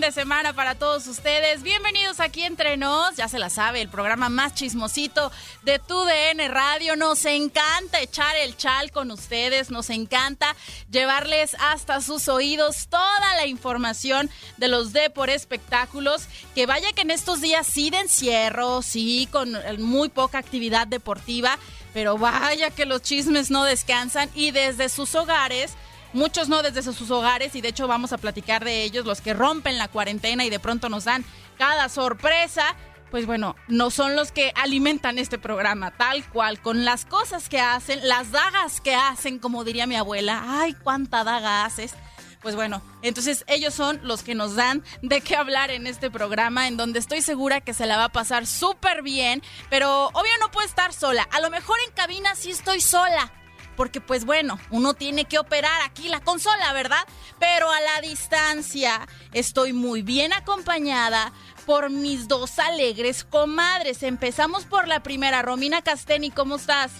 De semana para todos ustedes. Bienvenidos aquí entre nos, ya se la sabe, el programa más chismosito de tu DN Radio. Nos encanta echar el chal con ustedes, nos encanta llevarles hasta sus oídos toda la información de los de por espectáculos. Que vaya que en estos días sí de encierro, sí con muy poca actividad deportiva, pero vaya que los chismes no descansan y desde sus hogares muchos no desde sus hogares y de hecho vamos a platicar de ellos, los que rompen la cuarentena y de pronto nos dan cada sorpresa. Pues bueno, no son los que alimentan este programa, tal cual, con las cosas que hacen, las dagas que hacen, como diría mi abuela. Ay, cuánta daga haces. Pues bueno, entonces ellos son los que nos dan de qué hablar en este programa, en donde estoy segura que se la va a pasar súper bien, pero obvio no puedo estar sola. A lo mejor en cabina sí estoy sola, porque pues bueno, uno tiene que operar aquí la consola, ¿verdad? Pero a la distancia estoy muy bien acompañada por mis dos alegres comadres. Empezamos por la primera, Romina Casteni, ¿cómo estás?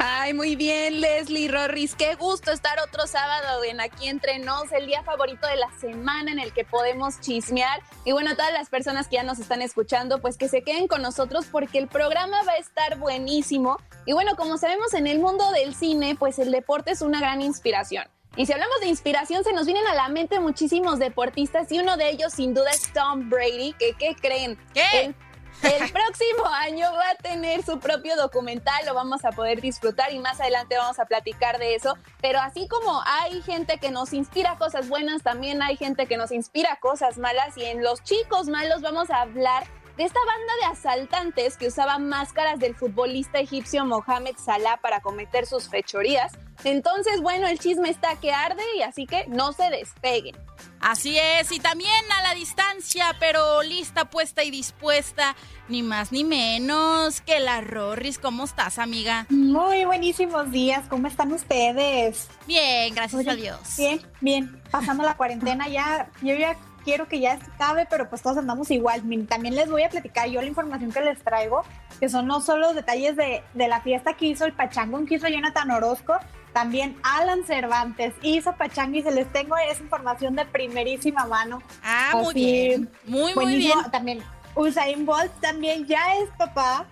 Ay, muy bien, Leslie Rorris. Qué gusto estar otro sábado en Aquí Entre Nos, el día favorito de la semana en el que podemos chismear. Y bueno, todas las personas que ya nos están escuchando, pues que se queden con nosotros porque el programa va a estar buenísimo. Y bueno, como sabemos en el mundo del cine, pues el deporte es una gran inspiración. Y si hablamos de inspiración, se nos vienen a la mente muchísimos deportistas y uno de ellos sin duda es Tom Brady, que ¿qué creen? ¿Qué? El el próximo año va a tener su propio documental, lo vamos a poder disfrutar y más adelante vamos a platicar de eso. Pero así como hay gente que nos inspira cosas buenas, también hay gente que nos inspira cosas malas y en los chicos malos vamos a hablar de esta banda de asaltantes que usaban máscaras del futbolista egipcio Mohamed Salah para cometer sus fechorías. Entonces, bueno, el chisme está que arde y así que no se despeguen. Así es, y también a la distancia, pero lista, puesta y dispuesta, ni más ni menos que la Rorris. ¿Cómo estás, amiga? Muy buenísimos días, ¿cómo están ustedes? Bien, gracias Oye, a Dios. Bien, bien, pasando la cuarentena ya, yo ya quiero que ya acabe, pero pues todos andamos igual. También les voy a platicar yo la información que les traigo, que son no solo los detalles de, de la fiesta que hizo el Pachangón, que hizo Jonathan Orozco, también Alan Cervantes y se les tengo esa información de primerísima mano. Ah, muy bien. Muy, bien. También Usain Bolt también ya es papá.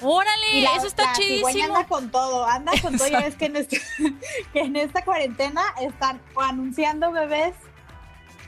Órale, eso está chidísimo. anda con todo, anda con todo. Ya ves que en, este, que en esta cuarentena están anunciando bebés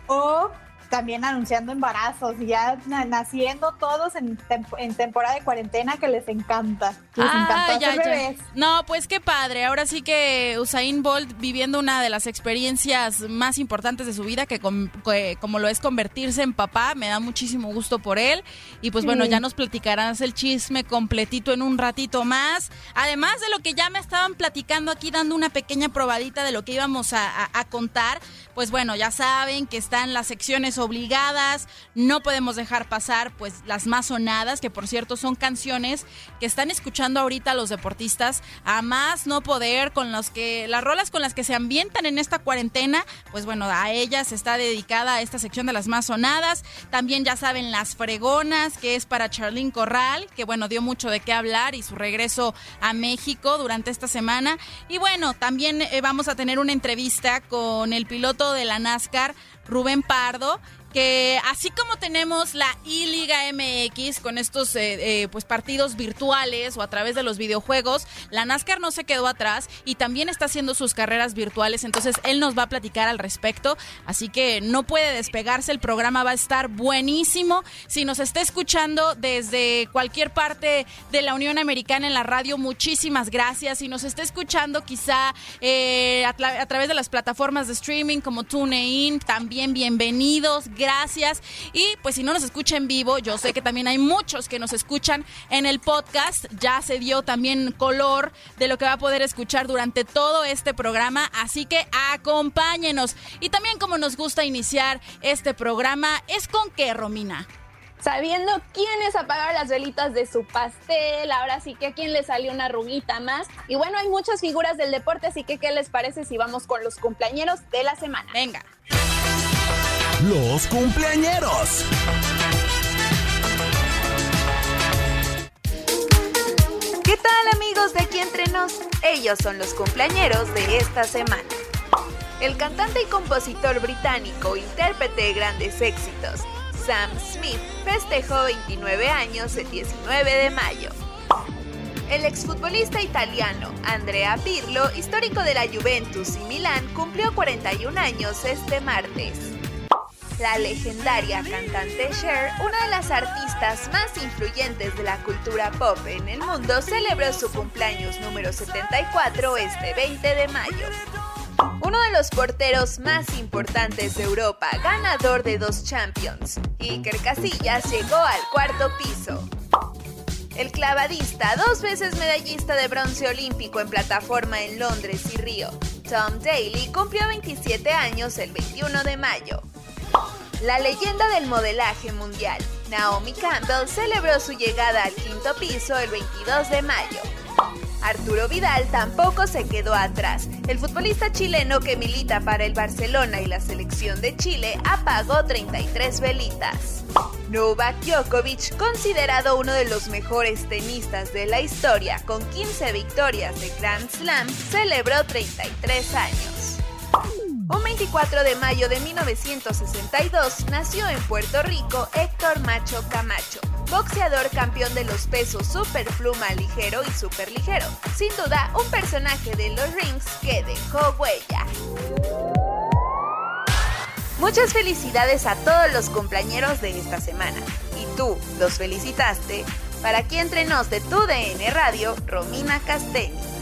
o también anunciando embarazos y ya naciendo todos en, en, temporada de cuarentena que les encanta. Les ah, ya, No, pues qué padre. Ahora sí que Usain Bolt viviendo una de las experiencias más importantes de su vida, que, como lo es convertirse en papá, me da muchísimo gusto por él. Y pues bueno, ya nos platicarás el chisme completito en un ratito más. Además de lo que ya me estaban platicando aquí, dando una pequeña probadita de lo que íbamos a, a contar, pues bueno, ya saben que están las secciones obligadas, no podemos dejar pasar pues las más sonadas, que por cierto son canciones que están escuchando ahorita los deportistas a más no poder con los que las rolas con las que se ambientan en esta cuarentena, pues bueno, a ellas está dedicada a esta sección de las más sonadas. También ya saben las fregonas, que es para Charlene Corral, que bueno, dio mucho de qué hablar y su regreso a México durante esta semana. Y bueno, también eh, vamos a tener una entrevista con el piloto de la NASCAR, Rubén Pardo, que así como tenemos la I-Liga MX con estos eh, eh, pues partidos virtuales o a través de los videojuegos, la NASCAR no se quedó atrás y también está haciendo sus carreras virtuales, entonces él nos va a platicar al respecto, así que no puede despegarse, el programa va a estar buenísimo. Si nos está escuchando desde cualquier parte de la Unión Americana en la radio, muchísimas gracias. Si nos está escuchando quizá eh, a, a través de las plataformas de streaming como TuneIn, también bienvenidos gracias. Y pues si no nos escucha en vivo, yo sé que también hay muchos que nos escuchan en el podcast. Ya se dio también color de lo que va a poder escuchar durante todo este programa. Así que acompáñenos. Y también como nos gusta iniciar este programa, es con qué, Romina sabiendo quiénes apagaron las velitas de su pastel, ahora sí que a quién le salió una ruguita más. Y bueno, hay muchas figuras del deporte, así que ¿qué les parece si vamos con los cumpleañeros de la semana? Venga los cumpleañeros. ¿Qué tal amigos de aquí entre nos? Ellos son los cumpleañeros de esta semana. El cantante y compositor británico, intérprete de grandes éxitos, Sam Smith, festejó 29 años el 19 de mayo. El exfutbolista italiano Andrea Pirlo, histórico de la Juventus y Milán, cumplió 41 años este martes. La legendaria cantante Cher, una de las artistas más influyentes de la cultura pop en el mundo, celebró su cumpleaños número 74 este 20 de mayo. Uno de los porteros más importantes de Europa, ganador de dos Champions, Iker Casillas llegó al cuarto piso. El clavadista, dos veces medallista de bronce olímpico en plataforma en Londres y Río, Tom Daly, cumplió 27 años el 21 de mayo. La leyenda del modelaje mundial, Naomi Campbell, celebró su llegada al quinto piso el 22 de mayo. Arturo Vidal tampoco se quedó atrás. El futbolista chileno que milita para el Barcelona y la selección de Chile apagó 33 velitas. Novak Djokovic, considerado uno de los mejores tenistas de la historia con 15 victorias de Grand Slam, celebró 33 años. Un 24 de mayo de 1962 nació en Puerto Rico Héctor Macho Camacho, boxeador campeón de los pesos superpluma ligero y superligero. Sin duda, un personaje de los rings que dejó huella. Muchas felicidades a todos los compañeros de esta semana. Y tú, ¿los felicitaste? Para aquí entre nos de tu DN Radio, Romina Castelli.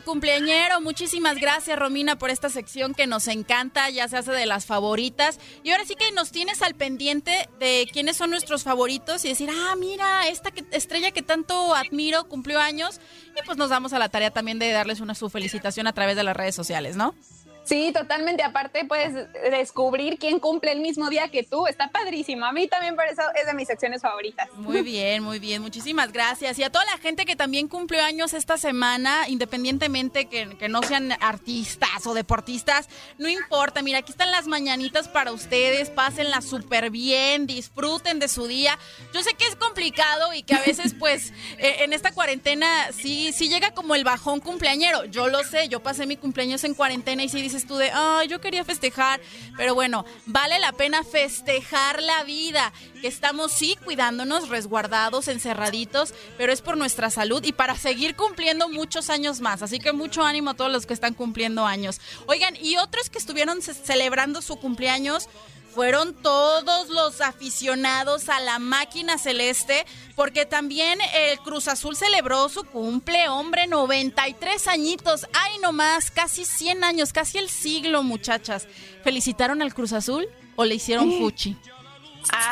Cumpleañero. Muchísimas gracias, Romina, por esta sección que nos encanta, ya se hace de las favoritas. Y ahora sí que nos tienes al pendiente de quiénes son nuestros favoritos y decir, ah, mira, esta estrella que tanto admiro cumplió años. Y pues nos damos a la tarea también de darles una su felicitación a través de las redes sociales, ¿no? Sí, totalmente. Aparte, puedes descubrir quién cumple el mismo día que tú. Está padrísimo. A mí también por eso es de mis secciones favoritas. Muy bien, muy bien. Muchísimas gracias. Y a toda la gente que también cumplió años esta semana, independientemente que, no sean artistas o deportistas, no importa. Mira, aquí están las mañanitas para ustedes. Pásenla súper bien, disfruten de su día. Yo sé que es complicado y que a veces, pues, eh, en esta cuarentena sí, sí llega como el bajón cumpleañero. Yo lo sé, yo pasé mi cumpleaños en cuarentena y sí dices tú de, ay, yo quería festejar, pero bueno, vale la pena festejar la vida, que estamos sí cuidándonos, resguardados, encerraditos, pero es por nuestra salud y para seguir cumpliendo muchos años más. Así que mucho ánimo a todos los que están cumpliendo años. Oigan, y otros que estuvieron celebrando su cumpleaños, fueron todos los aficionados a la máquina celeste, porque también el Cruz Azul celebró su cumple, hombre, 93 añitos, ay nomás, casi 100 años, casi el siglo, muchachas. ¿Felicitaron al Cruz Azul o le hicieron fuchi?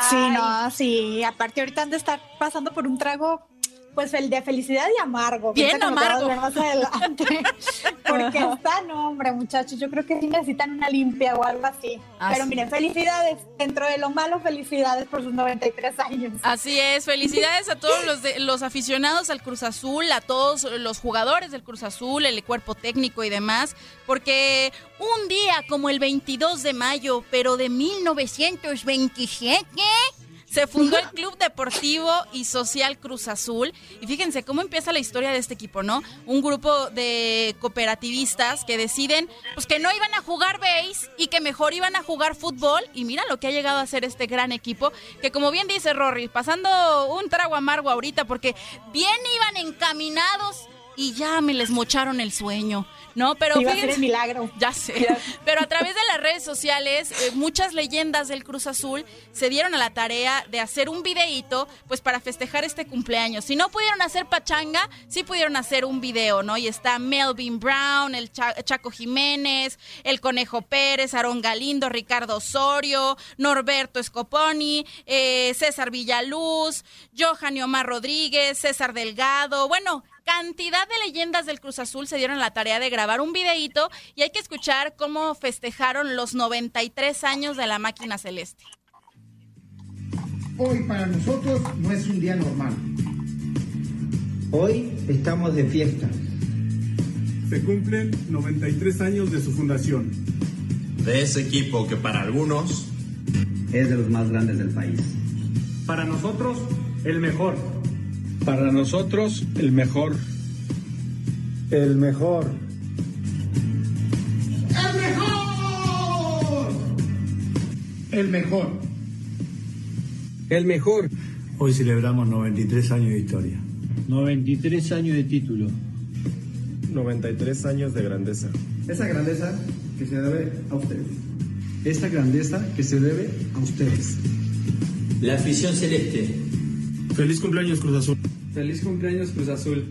Sí, no, sí, aparte ahorita han de estar pasando por un trago pues el de felicidad y amargo. Bien amargo. Más adelante. Porque está, no, hombre, muchachos, yo creo que sí necesitan una limpia o algo así. Pero miren, felicidades. Dentro de lo malo, felicidades por sus 93 años. Así es, felicidades a todos los, los aficionados al Cruz Azul, a todos los jugadores del Cruz Azul, el cuerpo técnico y demás, porque un día como el 22 de mayo, pero de 1927 se fundó el Club Deportivo y Social Cruz Azul. Y fíjense cómo empieza la historia de este equipo, ¿no? Un grupo de cooperativistas que deciden pues que no iban a jugar base y que mejor iban a jugar fútbol. Y mira lo que ha llegado a ser este gran equipo, que como bien dice Rory, pasando un trago amargo ahorita, porque bien iban encaminados y ya me les mocharon el sueño. No, pero Iba fíjense, a milagro. Ya sé. Pero a través de las redes sociales, eh, muchas leyendas del Cruz Azul se dieron a la tarea de hacer un videíto, pues para festejar este cumpleaños. Si no pudieron hacer pachanga, sí pudieron hacer un video, ¿no? Y está Melvin Brown, el Chaco Jiménez, el Conejo Pérez, Aarón Galindo, Ricardo Osorio, Norberto Scoponi, eh, César Villaluz, Johan Omar Rodríguez, César Delgado. Bueno, cantidad de leyendas del Cruz Azul se dieron la tarea de grabar un videíto y hay que escuchar cómo festejaron los 93 años de la máquina celeste. Hoy para nosotros no es un día normal. Hoy estamos de fiesta. Se cumplen 93 años de su fundación. De ese equipo que para algunos es de los más grandes del país. Para nosotros, el mejor para nosotros, el mejor. El mejor. ¡El mejor! El mejor. El mejor. Hoy celebramos 93 años de historia. 93 años de título. 93 años de grandeza. Esa grandeza que se debe a ustedes. Esta grandeza que se debe a ustedes. La afición celeste Feliz cumpleaños Cruz Azul. Feliz cumpleaños Cruz Azul.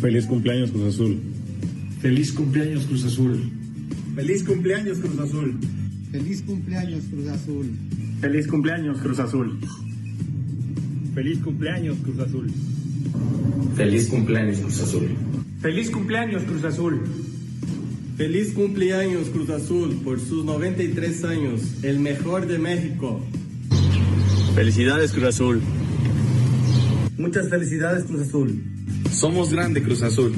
Feliz cumpleaños Cruz Azul. Feliz cumpleaños Cruz Azul. Feliz cumpleaños Cruz Azul. Feliz cumpleaños Cruz Azul. Feliz cumpleaños Cruz Azul. Feliz cumpleaños Cruz Azul. Feliz cumpleaños Cruz Azul. Feliz cumpleaños Cruz Azul. Feliz cumpleaños Cruz Azul por sus 93 años, el mejor de México. Felicidades Cruz Azul. Muchas felicidades Cruz Azul. Somos grande Cruz Azul.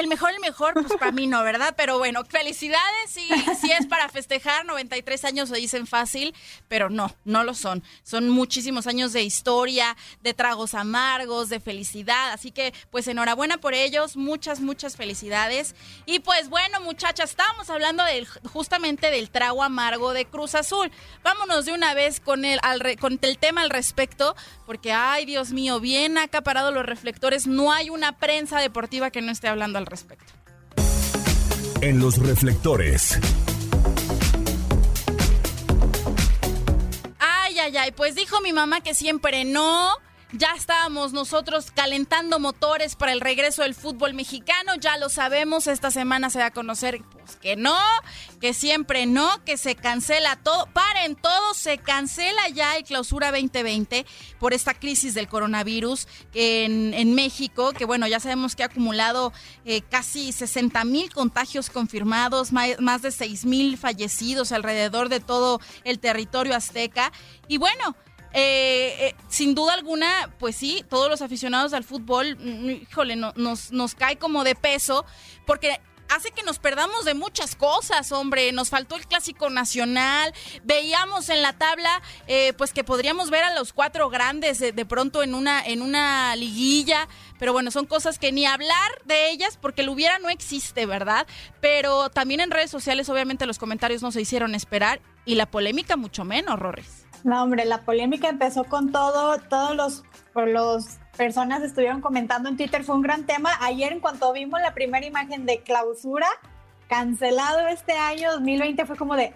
El mejor, el mejor, pues para mí no, ¿verdad? Pero bueno, felicidades, sí, sí es para festejar, 93 años se dicen fácil, pero no, no lo son. Son muchísimos años de historia, de tragos amargos, de felicidad, así que pues enhorabuena por ellos, muchas, muchas felicidades. Y pues bueno, muchachas, estábamos hablando del, justamente del trago amargo de Cruz Azul. Vámonos de una vez con el, con el tema al respecto, porque ay, Dios mío, bien acaparado los reflectores, no hay una prensa deportiva que no esté hablando al respecto. En los reflectores. Ay, ay, ay, pues dijo mi mamá que siempre no ya estábamos nosotros calentando motores para el regreso del fútbol mexicano, ya lo sabemos, esta semana se va a conocer pues, que no, que siempre no, que se cancela todo, paren todo, se cancela ya el clausura 2020 por esta crisis del coronavirus en, en México, que bueno, ya sabemos que ha acumulado eh, casi 60 mil contagios confirmados, más, más de 6 mil fallecidos alrededor de todo el territorio azteca. Y bueno, eh, eh, sin duda alguna, pues sí, todos los aficionados al fútbol, mm, híjole, nos, nos cae como de peso, porque hace que nos perdamos de muchas cosas, hombre. Nos faltó el clásico nacional. Veíamos en la tabla, eh, pues que podríamos ver a los cuatro grandes de, de, pronto en una, en una liguilla. Pero bueno, son cosas que ni hablar de ellas porque lo hubiera no existe, ¿verdad? Pero también en redes sociales, obviamente, los comentarios no se hicieron esperar y la polémica mucho menos, Rorris. No, hombre, la polémica empezó con todo, todos los, los personas estuvieron comentando en Twitter, fue un gran tema. Ayer en cuanto vimos la primera imagen de clausura, cancelado este año 2020, fue como de,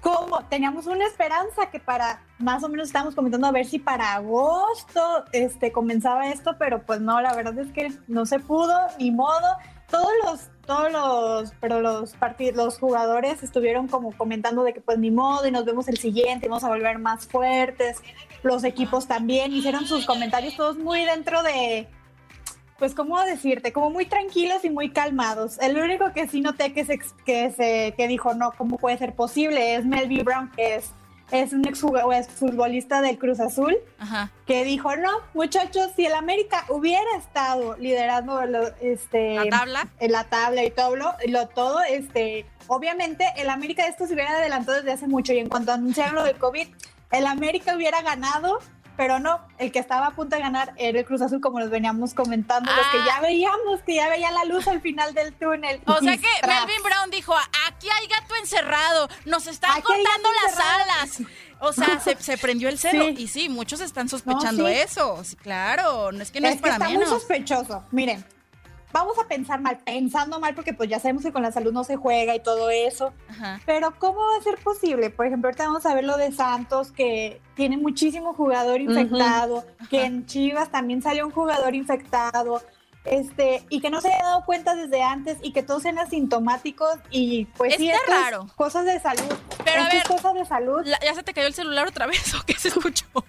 ¿cómo? Teníamos una esperanza que para, más o menos estábamos comentando a ver si para agosto este, comenzaba esto, pero pues no, la verdad es que no se pudo, ni modo. Todos los todos los, pero los los jugadores estuvieron como comentando de que pues ni modo y nos vemos el siguiente, vamos a volver más fuertes. Los equipos también hicieron sus comentarios todos muy dentro de, pues cómo decirte, como muy tranquilos y muy calmados. El único que sí noté que se, que se, que dijo no, cómo puede ser posible es Melvin Brown, que es es un ex futbolista del Cruz Azul, Ajá. que dijo, no, muchachos, si el América hubiera estado liderando lo, este, la tabla, en la tabla y todo, lo, todo, este, obviamente el América de esto se hubiera adelantado desde hace mucho y en cuanto anunciaron lo del COVID, el América hubiera ganado pero no, el que estaba a punto de ganar era el Cruz Azul, como nos veníamos comentando, los que ya veíamos, que ya veía la luz al final del túnel. O sea que Melvin Brown dijo, aquí hay gato encerrado, nos están cortando las alas. O sea, se, prendió el cero. Y sí, muchos están sospechando eso. claro, no es que no es, para está menos. muy sospechoso. Miren, vamos a pensar mal, pensando mal, porque pues ya sabemos que con la salud no se juega y todo eso. Pero ¿cómo va a ser posible? Por ejemplo, ahorita vamos a ver lo de Santos, que tiene muchísimo jugador infectado, que en Chivas también salió un jugador infectado. Este, y que no se haya dado cuenta desde antes y que todos sean asintomáticos y pues sí, raro. cosas de salud. Pero a ver, cosas de salud. ¿Ya se te cayó el celular otra vez o qué se escuchó?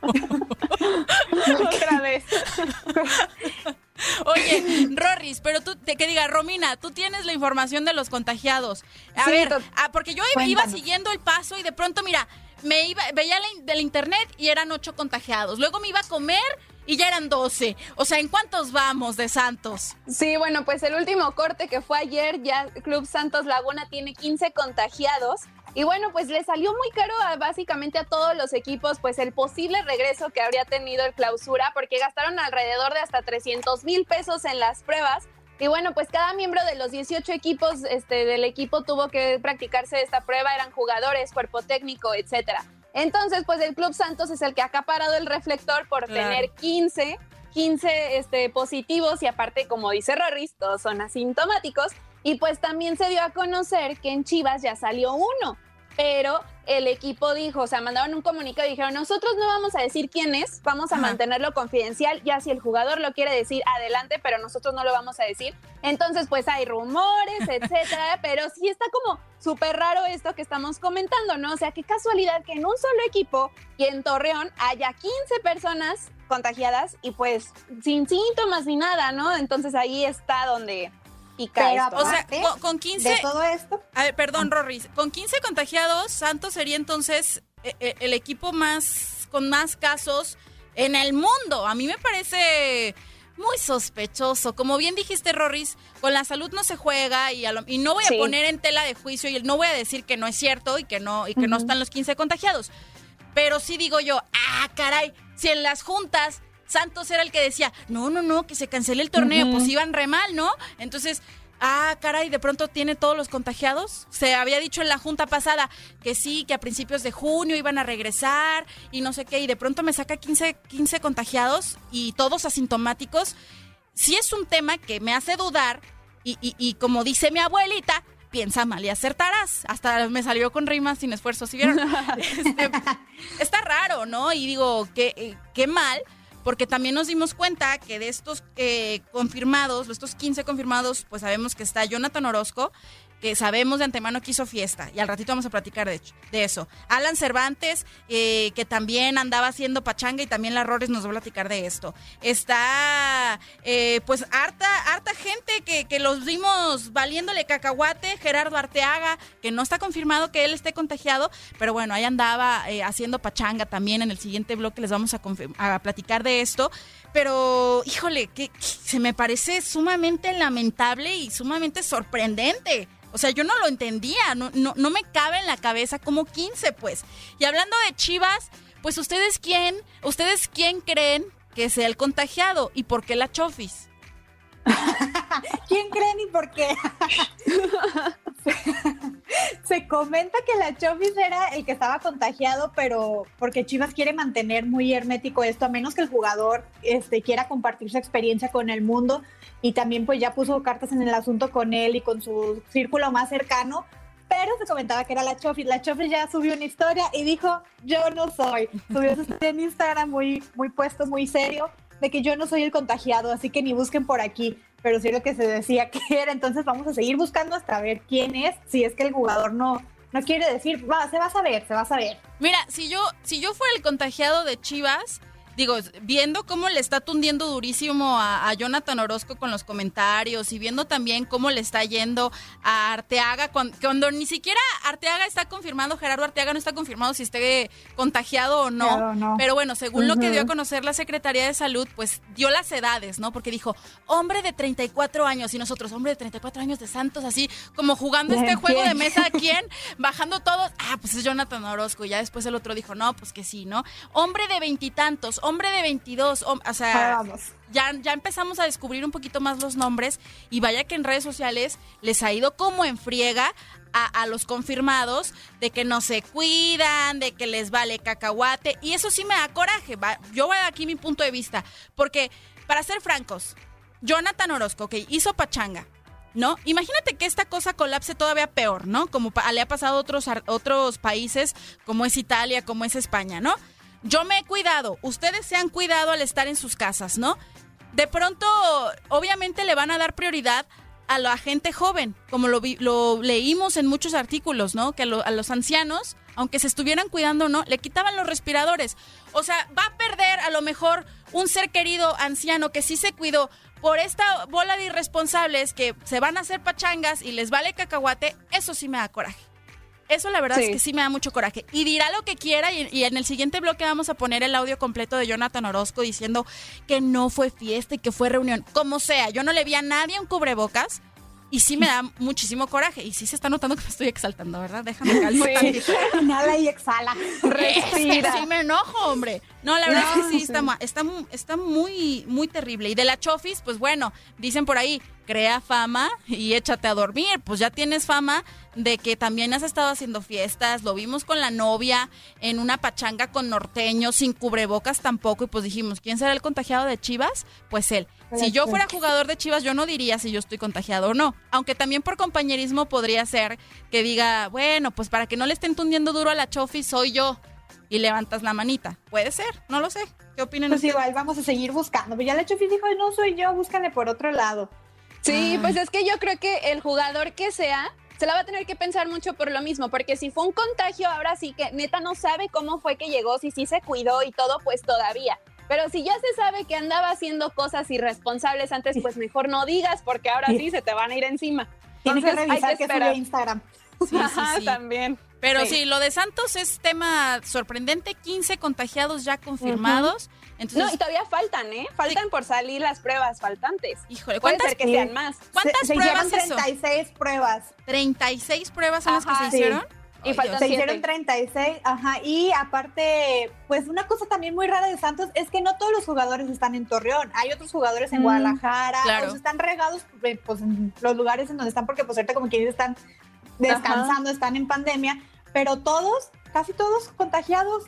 otra vez. Oye, Rorris, pero tú, te, que diga, Romina, tú tienes la información de los contagiados. A ver, ah, porque yo iba, siguiendo el paso y de pronto, mira, me iba, veía del internet y eran ocho contagiados. Luego me iba a comer y ya eran doce. O sea, ¿en cuántos vamos de Santos? Sí, bueno, pues el último corte que fue ayer, ya Club Santos Laguna tiene 15 contagiados. Y bueno, pues le salió muy caro básicamente a todos los equipos, pues el posible regreso que habría tenido el clausura, porque gastaron alrededor de hasta 300 mil pesos en las pruebas. Y bueno, pues cada miembro de los 18 equipos este, del equipo tuvo que practicarse esta prueba, eran jugadores, cuerpo técnico, etcétera. Entonces, pues el Club Santos es el que ha acaparado el reflector por tener 15, 15 este, positivos y aparte, como dice Rorris, todos son asintomáticos. Y pues también se dio a conocer que en Chivas ya salió uno pero el equipo dijo, o sea, mandaron un comunicado y dijeron, nosotros no vamos a decir quién es, vamos a mantenerlo confidencial, ya si el jugador lo quiere decir, adelante, pero nosotros no lo vamos a decir. Entonces, pues hay rumores, etcétera, pero sí está como súper raro esto que estamos comentando, ¿no? O sea, qué casualidad que en un solo equipo y en Torreón haya 15 personas contagiadas y pues sin síntomas ni nada, ¿no? Entonces ahí está donde y o sea, con, 15 de todo esto. A ver, perdón, Rorris, con 15 contagiados, Santos sería entonces eh, eh, el equipo más con más casos en el mundo. A mí me parece muy sospechoso. Como bien dijiste, Rorris, con la salud no se juega y, y no voy a poner en tela de juicio y no voy a decir que no es cierto y que no y que no están los 15 contagiados. Pero sí digo yo, ah, caray, si en las juntas Santos era el que decía, no, no, no, que se cancele el torneo, pues iban re mal, ¿no? Entonces, ah, caray, de pronto tiene todos los contagiados. Se había dicho en la junta pasada que sí, que a principios de junio iban a regresar y no sé qué, y de pronto me saca 15, 15 contagiados y todos asintomáticos. Sí es un tema que me hace dudar y, y, como dice mi abuelita, piensa mal y acertarás. Hasta me salió con rimas sin esfuerzo, ¿sí vieron? Este, está raro, ¿no? Y digo, qué, eh, qué mal porque también nos dimos cuenta que de estos eh, confirmados, estos 15 confirmados, pues sabemos que está Jonathan Orozco, que sabemos de antemano que hizo fiesta, y al ratito vamos a platicar de, eso. Alan Cervantes, eh, que también andaba haciendo pachanga y también la nos va a platicar de esto. Está, eh, pues, harta, harta gente que, que los vimos valiéndole cacahuate, Gerardo Arteaga, que no está confirmado que él esté contagiado, pero bueno, ahí andaba eh, haciendo pachanga también. En el siguiente bloque les vamos a platicar de esto. Pero, híjole, que, se me parece sumamente lamentable y sumamente sorprendente. O sea, yo no lo entendía, no, no, no me cabe en la cabeza como 15, pues. Y hablando de Chivas, pues ustedes quién, ustedes quién creen que sea el contagiado y por qué la Chofis. ¿Quién creen y por qué? Se comenta que la Chofis era el que estaba contagiado, pero porque Chivas quiere mantener muy hermético esto, a menos que el jugador este, quiera compartir su experiencia con el mundo y también pues ya puso cartas en el asunto con él y con su círculo más cercano, pero se comentaba que era la Chofis. La Chofis ya subió una historia y dijo, yo no soy. Subió en Instagram muy, muy puesto, muy serio, de que yo no soy el contagiado, así que ni busquen por aquí pero sí lo que se decía que era. Entonces vamos a seguir buscando hasta ver quién es, si es que el jugador no, no quiere decir, va, se va a saber, se va a saber. Mira, si yo, si yo fuera el contagiado de Chivas, digo, viendo cómo le está tundiendo durísimo a, Jonathan Orozco con los comentarios y viendo también cómo le está yendo a Arteaga, cuando, ni siquiera Arteaga está confirmado, Gerardo Arteaga no está confirmado si esté contagiado o no. Pero bueno, según lo que dio a conocer la Secretaría de Salud, pues dio las edades, ¿no? Porque dijo, hombre de 34 años y nosotros, hombre de 34 años de Santos, así como jugando este juego de mesa, ¿quién? Bajando todos, ah, pues es Jonathan Orozco. Y ya después el otro dijo, no, pues que sí, ¿no? Hombre de veintitantos, hombre de 22, o, sea, ya, ya empezamos a descubrir un poquito más los nombres y vaya que en redes sociales les ha ido como en friega a, los confirmados de que no se cuidan, de que les vale cacahuate y eso sí me da coraje, yo voy aquí mi punto de vista, porque para ser francos, Jonathan Orozco, que hizo pachanga, ¿no? Imagínate que esta cosa colapse todavía peor, ¿no? Como le ha pasado a otros, otros países, como es Italia, como es España, ¿no? Yo me he cuidado, ustedes se han cuidado al estar en sus casas, ¿no? De pronto, obviamente le van a dar prioridad a la gente joven, como lo, lo leímos en muchos artículos, ¿no? Que a, los ancianos, aunque se estuvieran cuidando no, le quitaban los respiradores. O sea, va a perder a lo mejor un ser querido anciano que sí se cuidó por esta bola de irresponsables que se van a hacer pachangas y les vale cacahuate, eso sí me da coraje. Eso la verdad es que sí me da mucho coraje. Y dirá lo que quiera y, en el siguiente bloque vamos a poner el audio completo de Jonathan Orozco diciendo que no fue fiesta y que fue reunión. Como sea, yo no le vi a nadie un cubrebocas y sí me da muchísimo coraje. Y sí se está notando que me estoy exaltando, ¿verdad? Déjame calmar sí. Inhala y exhala. Respira. Sí me enojo, hombre. No, la verdad es que sí, Está, está, está muy, muy terrible. Y de la Chofis, pues bueno, dicen por ahí, crea fama y échate a dormir. Pues ya tienes fama de que también has estado haciendo fiestas, lo vimos con la novia en una pachanga con norteño, sin cubrebocas tampoco, y pues dijimos, ¿quién será el contagiado de Chivas? Pues él. Si yo fuera jugador de Chivas, yo no diría si yo estoy contagiado o no, aunque también por compañerismo podría ser que diga, bueno, pues para que no le estén tundiendo duro a la Chofi, soy yo, y levantas la manita. Puede ser, no lo sé. ¿Qué opinan pues igual vamos a seguir buscando. Pues ya la Chofi dijo, no soy yo, búscale por otro lado. Sí, pues es que yo creo que el jugador que sea se la va a tener que pensar mucho por lo mismo, porque si fue un contagio, ahora sí que neta no sabe cómo fue que llegó, si sí se cuidó y todo, pues todavía. Pero si ya se sabe que andaba haciendo cosas irresponsables antes, pues mejor no digas, porque ahora sí se te van a ir encima. Tienes que revisar que, que Instagram. Sí, sí, también. Pero sí. lo de Santos es tema sorprendente, 15 contagiados ya confirmados no, y todavía faltan, ¿eh? Faltan por salir las pruebas faltantes. Híjole, ¿cuántas ser que sean más? ¿Cuántas se, pruebas se hicieron 36 pruebas. 36 pruebas son las que se hicieron. Y se hicieron 36, ajá, y aparte, pues una cosa también muy rara de Santos es que no todos los jugadores están en Torreón, hay otros jugadores en mm, Guadalajara, claro. están regados eh, pues, en los lugares en donde están, porque pues ahorita como quienes están descansando, están en pandemia, pero todos, casi todos contagiados,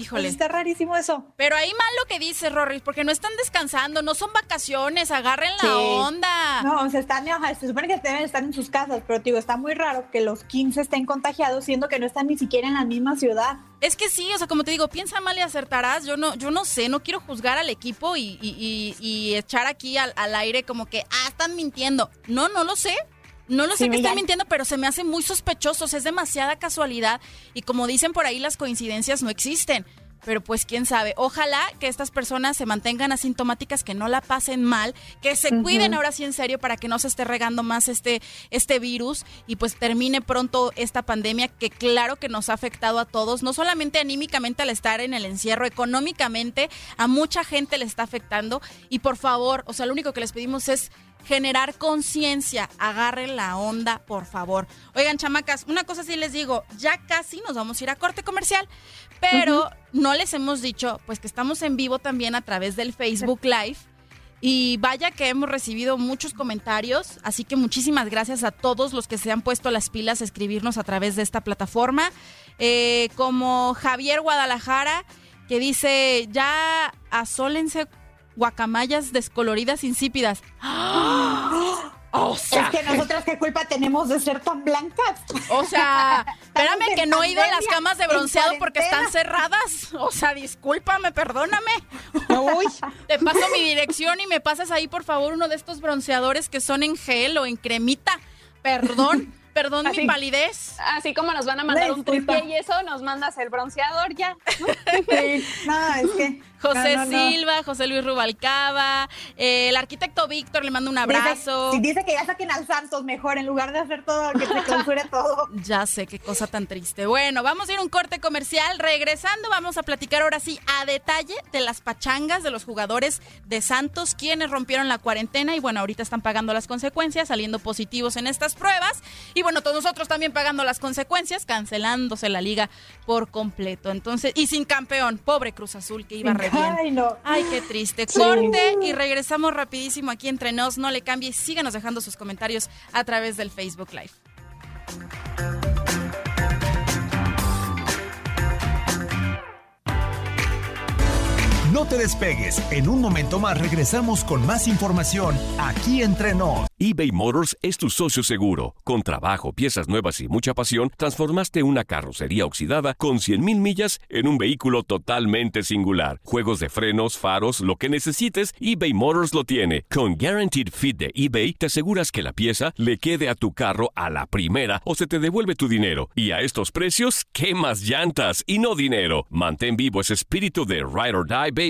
Híjole. Pues está rarísimo eso. Pero ahí mal lo que dice Rorris, porque no están descansando, no son vacaciones, agarren la onda. No, se están, se supone que deben estar en sus casas, pero digo, está muy raro que los 15 estén contagiados, siendo que no están ni siquiera en la misma ciudad. Es que sí, o sea, como te digo, piensa mal y acertarás. Yo no, yo no sé, no quiero juzgar al equipo y, echar aquí al, al aire como que, ah, están mintiendo. No, no lo sé No lo sé que estoy mintiendo, pero se me hace muy sospechoso. Es demasiada casualidad. Y como dicen por ahí, las coincidencias no existen. Pero pues quién sabe. Ojalá que estas personas se mantengan asintomáticas, que no la pasen mal, que se cuiden ahora sí en serio para que no se esté regando más este, este virus y pues termine pronto esta pandemia que claro que nos ha afectado a todos, no solamente anímicamente al estar en el encierro, económicamente a mucha gente le está afectando. Y por favor, o sea, lo único que les pedimos es generar conciencia. Agarren la onda, por favor. Oigan, chamacas, una cosa sí les digo, ya casi nos vamos a ir a corte comercial, pero no les hemos dicho, pues que estamos en vivo también a través del Facebook Live. Y vaya que hemos recibido muchos comentarios, así que muchísimas gracias a todos los que se han puesto las pilas a escribirnos a través de esta plataforma, eh, como Javier Guadalajara, que dice, ya asólense guacamayas descoloridas insípidas. O sea, es que nosotras qué culpa tenemos de ser tan blancas. O sea, espérame que no he ido a las camas de bronceado porque están cerradas. O sea, discúlpame, perdóname. Uy. Te paso mi dirección y me pasas ahí, por favor, uno de estos bronceadores que son en gel o en cremita. Perdón. Perdón mi palidez. Así como nos van a mandar un tripié y eso, nos mandas el bronceador ya. no, es que José Silva, José Luis Rubalcaba, eh, el arquitecto Víctor le mando un abrazo. Dice, dice que ya saquen al Santos mejor en lugar de hacer todo, que se clausure todo. Ya sé, qué cosa tan triste. Bueno, vamos a ir a un corte comercial. Regresando, vamos a platicar ahora sí a detalle de las pachangas de los jugadores de Santos, quienes rompieron la cuarentena y bueno, ahorita están pagando las consecuencias, saliendo positivos en estas pruebas. Y bueno, todos nosotros también pagando las consecuencias, cancelándose la liga por completo. Entonces, y sin campeón, pobre Cruz Azul que iba a Ay, no. Ay, qué triste. Corte y regresamos rapidísimo aquí entre nos. No le cambie y síganos dejando sus comentarios a través del Facebook Live. No te despegues. En un momento más regresamos con más información aquí entre nos. eBay Motors es tu socio seguro. Con trabajo, piezas nuevas y mucha pasión, transformaste una carrocería oxidada con 100.000 millas en un vehículo totalmente singular. Juegos de frenos, faros, lo que necesites, eBay Motors lo tiene. Con Guaranteed Fit de eBay, te aseguras que la pieza le quede a tu carro a la primera o se te devuelve tu dinero. Y a estos precios, ¿qué más llantas y no dinero? Mantén vivo ese espíritu de Ride or Die Baby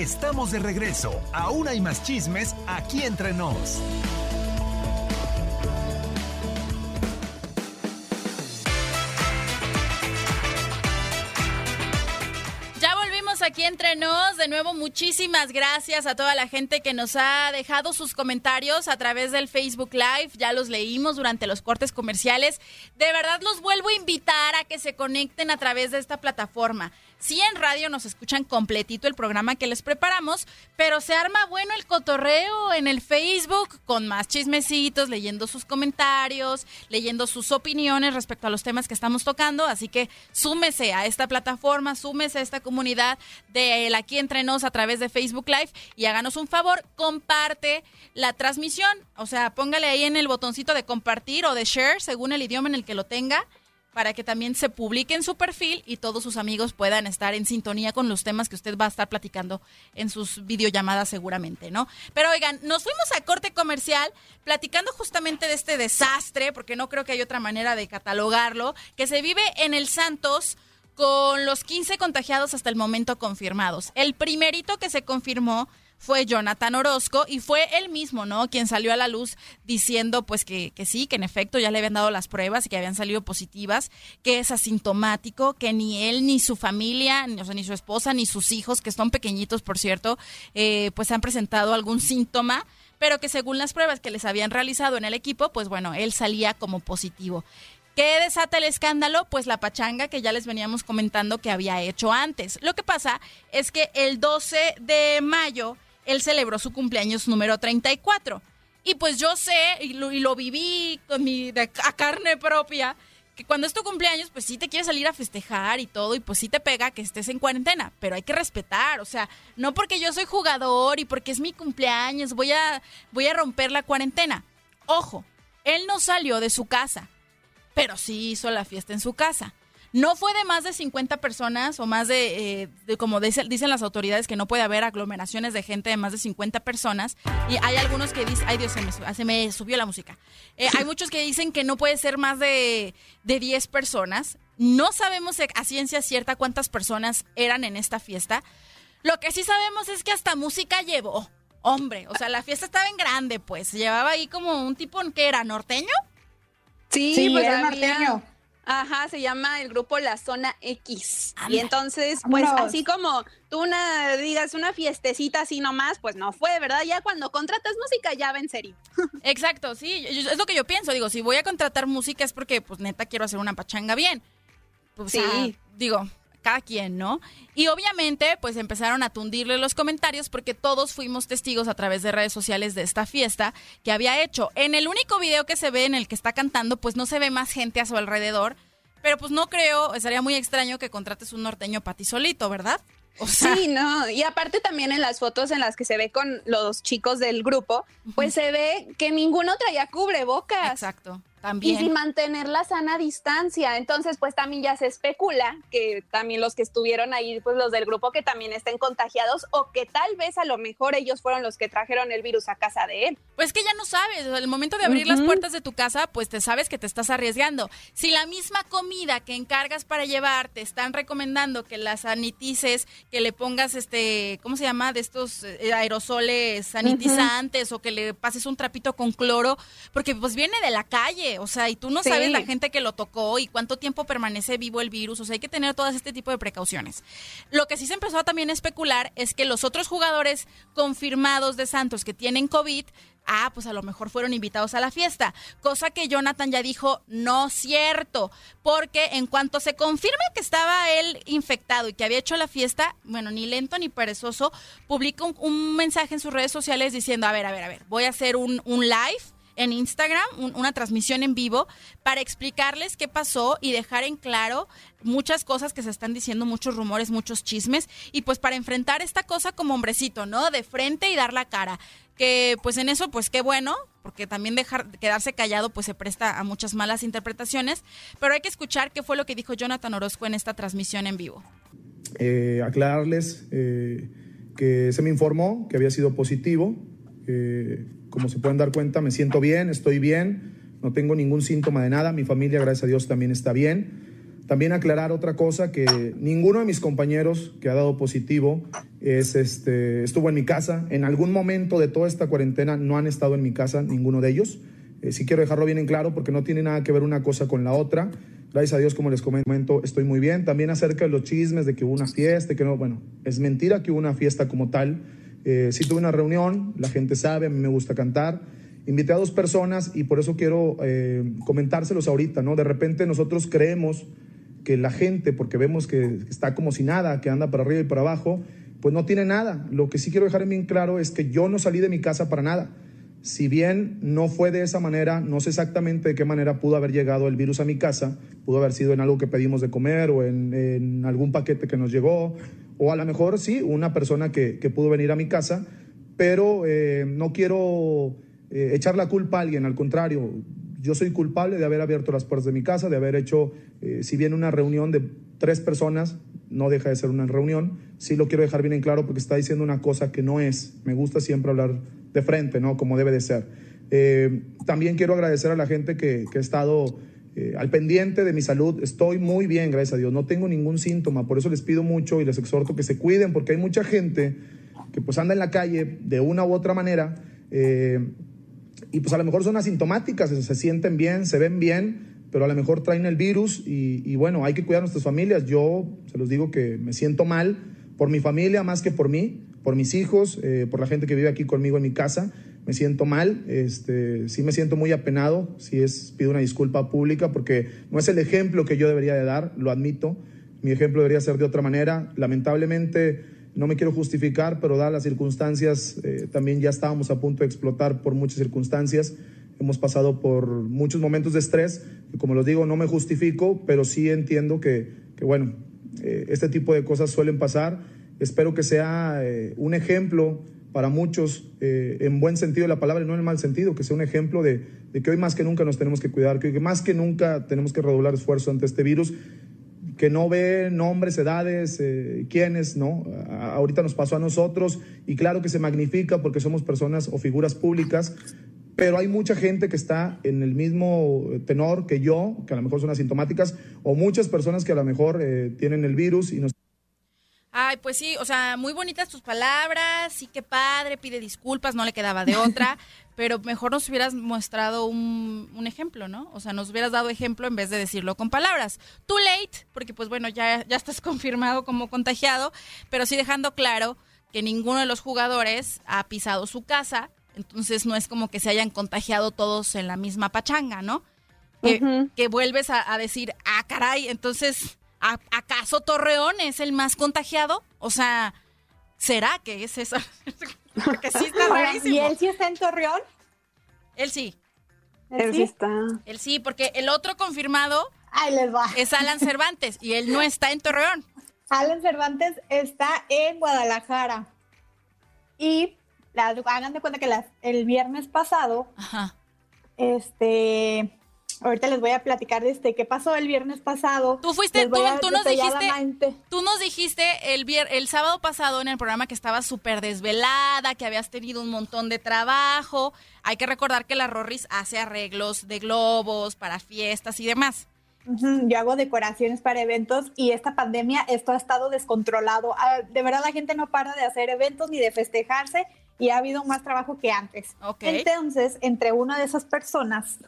Estamos de regreso. Aún hay más chismes aquí entre nos. Ya volvimos aquí entre nos. De nuevo, muchísimas gracias a toda la gente que nos ha dejado sus comentarios a través del Facebook Live. Ya los leímos durante los cortes comerciales. De verdad los vuelvo a invitar a que se conecten a través de esta plataforma. Sí, en radio nos escuchan completito el programa que les preparamos, pero se arma bueno el cotorreo en el Facebook con más chismecitos, leyendo sus comentarios, leyendo sus opiniones respecto a los temas que estamos tocando. Así que súmese a esta plataforma, súmese a esta comunidad de el Aquí Entre Nos a través de Facebook Live y háganos un favor, comparte la transmisión. O sea, póngale ahí en el botoncito de compartir o de share, según el idioma en el que lo tenga para que también se publique en su perfil y todos sus amigos puedan estar en sintonía con los temas que usted va a estar platicando en sus videollamadas seguramente, ¿no? Pero oigan, nos fuimos a corte comercial platicando justamente de este desastre, porque no creo que hay otra manera de catalogarlo, que se vive en el Santos con los 15 contagiados hasta el momento confirmados. El primerito que se confirmó fue Jonathan Orozco y fue él mismo, ¿no? Quien salió a la luz diciendo pues que, que sí, que en efecto ya le habían dado las pruebas y que habían salido positivas, que es asintomático, que ni él, ni su familia, ni, su esposa, ni sus hijos, que son pequeñitos, por cierto, eh, pues han presentado algún síntoma pero que según las pruebas que les habían realizado en el equipo, pues bueno, él salía como positivo. ¿Qué desata el escándalo? Pues la pachanga que ya les veníamos comentando que había hecho antes. Lo que pasa es que el 12 de mayo él celebró su cumpleaños número 34. Y pues yo sé, y lo, lo viví con mi, de, a carne propia, que cuando es tu cumpleaños, pues sí te quieres salir a festejar y todo, y pues sí te pega que estés en cuarentena, pero hay que respetar, o sea, no porque yo soy jugador y porque es mi cumpleaños, voy a, voy a romper la cuarentena. Ojo, él no salió de su casa, pero sí hizo la fiesta en su casa. No fue de más de 50 personas o más de, eh, de como dice, dicen las autoridades, que no puede haber aglomeraciones de gente de más de 50 personas. Y hay algunos que dicen, ay Dios, se me, se me subió la música. Eh, hay muchos que dicen que no puede ser más de, de 10 personas. No sabemos a ciencia cierta cuántas personas eran en esta fiesta. Lo que sí sabemos es que hasta música llevó. Hombre, o sea, la fiesta estaba en grande, pues. Llevaba ahí como un tipo que era norteño. Sí, Sí, pues era había- norteño. Ajá, se llama el grupo La Zona X. Y entonces, pues Vámonos. así como tú una, digas una fiestecita así nomás, pues no fue, ¿verdad? Ya cuando contratas música ya va en serio. Exacto, sí, es lo que yo pienso. Digo, si voy a contratar música es porque, pues neta, quiero hacer una pachanga bien. Pues, Sí. digo, cada quien, ¿no? Y obviamente, pues empezaron a tundirle los comentarios porque todos fuimos testigos a través de redes sociales de esta fiesta que había hecho. En el único video que se ve en el que está cantando, pues no se ve más gente a su alrededor. Pero pues no creo, estaría muy extraño que contrates un norteño para ti solito, ¿verdad? O sea, Sí, no. Y aparte también en las fotos en las que se ve con los chicos del grupo, pues se ve que ninguno traía cubrebocas. Exacto. Y sin mantener la sana distancia. Entonces, pues también ya se especula que también los que estuvieron ahí, pues los del grupo que también estén contagiados o que tal vez a lo mejor ellos fueron los que trajeron el virus a casa de él. Pues que ya no sabes, el momento de abrir las puertas de tu casa, pues te sabes que te estás arriesgando. Si la misma comida que encargas para llevar te están recomendando que la sanitices, que le pongas este, ¿cómo se llama? De estos eh, aerosoles sanitizantes o que le pases un trapito con cloro, porque pues viene de la calle, o sea, y tú no Sí. sabes la gente que lo tocó y cuánto tiempo permanece vivo el virus, o sea, hay que tener todas este tipo de precauciones. Lo que sí se empezó a también a especular es que los otros jugadores confirmados de Santos que tienen COVID, ah, pues a lo mejor fueron invitados a la fiesta, cosa que Jonathan ya dijo, no cierto, porque en cuanto se confirme que estaba él infectado y que había hecho la fiesta, bueno, ni lento ni perezoso, publica un, un mensaje en sus redes sociales diciendo, a ver, a ver, a ver, voy a hacer un, un live en Instagram, un- una transmisión en vivo, para explicarles qué pasó y dejar en claro muchas cosas que se están diciendo, muchos rumores, muchos chismes, y pues para enfrentar esta cosa como hombrecito, ¿no? De frente y dar la cara. Que pues en eso, pues qué bueno, porque también dejar quedarse callado pues se presta a muchas malas interpretaciones, pero hay que escuchar qué fue lo que dijo Jonathan Orozco en esta transmisión en vivo. eh, aclararles eh, que se me informó que había sido positivo. Eh, como se pueden dar cuenta, me siento bien, estoy bien, no tengo ningún síntoma de nada. Mi familia, gracias a Dios, también está bien. También aclarar otra cosa, que ninguno de mis compañeros que ha dado positivo es, este, estuvo en mi casa. En algún momento de toda esta cuarentena no han estado en mi casa, ninguno de ellos. Eh, sí quiero dejarlo bien en claro porque no tiene nada que ver una cosa con la otra. Gracias a Dios, como les comento, estoy muy bien. También acerca de los chismes de que hubo una fiesta, que no, bueno, es mentira que hubo una fiesta como tal. Eh, sí tuve una reunión, la gente sabe, a mí me gusta cantar. Invité a dos personas y por eso quiero eh, comentárselos ahorita, ¿no? De repente nosotros creemos que la gente, porque vemos que está como si nada, que anda para arriba y para abajo, pues no tiene nada. Lo que sí quiero dejar bien claro es que yo no salí de mi casa para nada. Si bien no fue de esa manera, no sé exactamente de qué manera pudo haber llegado el virus a mi casa, pudo haber sido en algo que pedimos de comer o en, en algún paquete que nos llegó, o a lo mejor sí, una persona que, que pudo venir a mi casa, pero eh, no quiero eh, echar la culpa a alguien, al contrario, yo soy culpable de haber abierto las puertas de mi casa, de haber hecho, eh, si bien una reunión de tres personas, no deja de ser una reunión, sí lo quiero dejar bien en claro porque está diciendo una cosa que no es. Me gusta siempre hablar de frente, ¿no? Como debe de ser. También quiero agradecer a la gente que, que ha estado eh, al pendiente de mi salud. Estoy muy bien, gracias a Dios. No tengo ningún síntoma. Por eso les pido mucho y les exhorto que se cuiden porque hay mucha gente que pues anda en la calle de una u otra manera eh, y pues a lo mejor son asintomáticas, se sienten bien, se ven bien, pero a lo mejor traen el virus y, bueno, hay que cuidar a nuestras familias. Yo se los digo que me siento mal por mi familia más que por mí, por mis hijos, eh, por la gente que vive aquí conmigo en mi casa. Me siento mal, este, sí me siento muy apenado, sí es, pido una disculpa pública porque no es el ejemplo que yo debería de dar, lo admito. Mi ejemplo debería ser de otra manera. Lamentablemente no me quiero justificar, pero dadas las circunstancias, eh, también ya estábamos a punto de explotar por muchas circunstancias. Hemos pasado por muchos momentos de estrés, y como les digo, no me justifico, pero sí entiendo que, que bueno, eh, este tipo de cosas suelen pasar. Espero que sea eh, un ejemplo para muchos, eh, en buen sentido de la palabra y no en el mal sentido, que sea un ejemplo de, de, que hoy más que nunca nos tenemos que cuidar, que más que nunca tenemos que redoblar esfuerzo ante este virus que no ve nombres, edades, eh, quiénes, ¿no? A, ahorita nos pasó a nosotros y claro que se magnifica porque somos personas o figuras públicas, pero hay mucha gente que está en el mismo tenor que yo, que a lo mejor son asintomáticas, o muchas personas que a lo mejor eh, tienen el virus y nos... Ay, pues sí, o sea, muy bonitas tus palabras, sí que padre, pide disculpas, no le quedaba de otra, pero mejor nos hubieras mostrado un, un, ejemplo, ¿no? O sea, nos hubieras dado ejemplo en vez de decirlo con palabras. Too late, porque pues bueno, ya, ya estás confirmado como contagiado, pero sí dejando claro que ninguno de los jugadores ha pisado su casa, entonces no es como que se hayan contagiado todos en la misma pachanga, ¿no? Que, uh -huh. que vuelves a, a decir, ah, caray, entonces ¿Acaso Torreón es el más contagiado? O sea, ¿será que es eso? Porque sí está rarísimo. ¿Y él sí está en Torreón? Él sí. Él sí está. Él sí, porque el otro confirmado Ahí les va. es Alan Cervantes y él no está en Torreón. Alan Cervantes está en Guadalajara. Y la, hagan de cuenta que las, el viernes pasado, Ajá. este, Ahorita les voy a platicar de este qué pasó el viernes pasado. Tú fuiste, tú, tú, nos dijiste, tú nos dijiste el, vier, el sábado pasado en el programa que estabas súper desvelada, que habías tenido un montón de trabajo. Hay que recordar que la Rorris hace arreglos de globos para fiestas y demás. Uh -huh. Yo hago decoraciones para eventos y esta pandemia, esto ha estado descontrolado. Ah, de verdad la gente no para de hacer eventos ni de festejarse y ha habido más trabajo que antes. Okay. Entonces, entre una de esas personas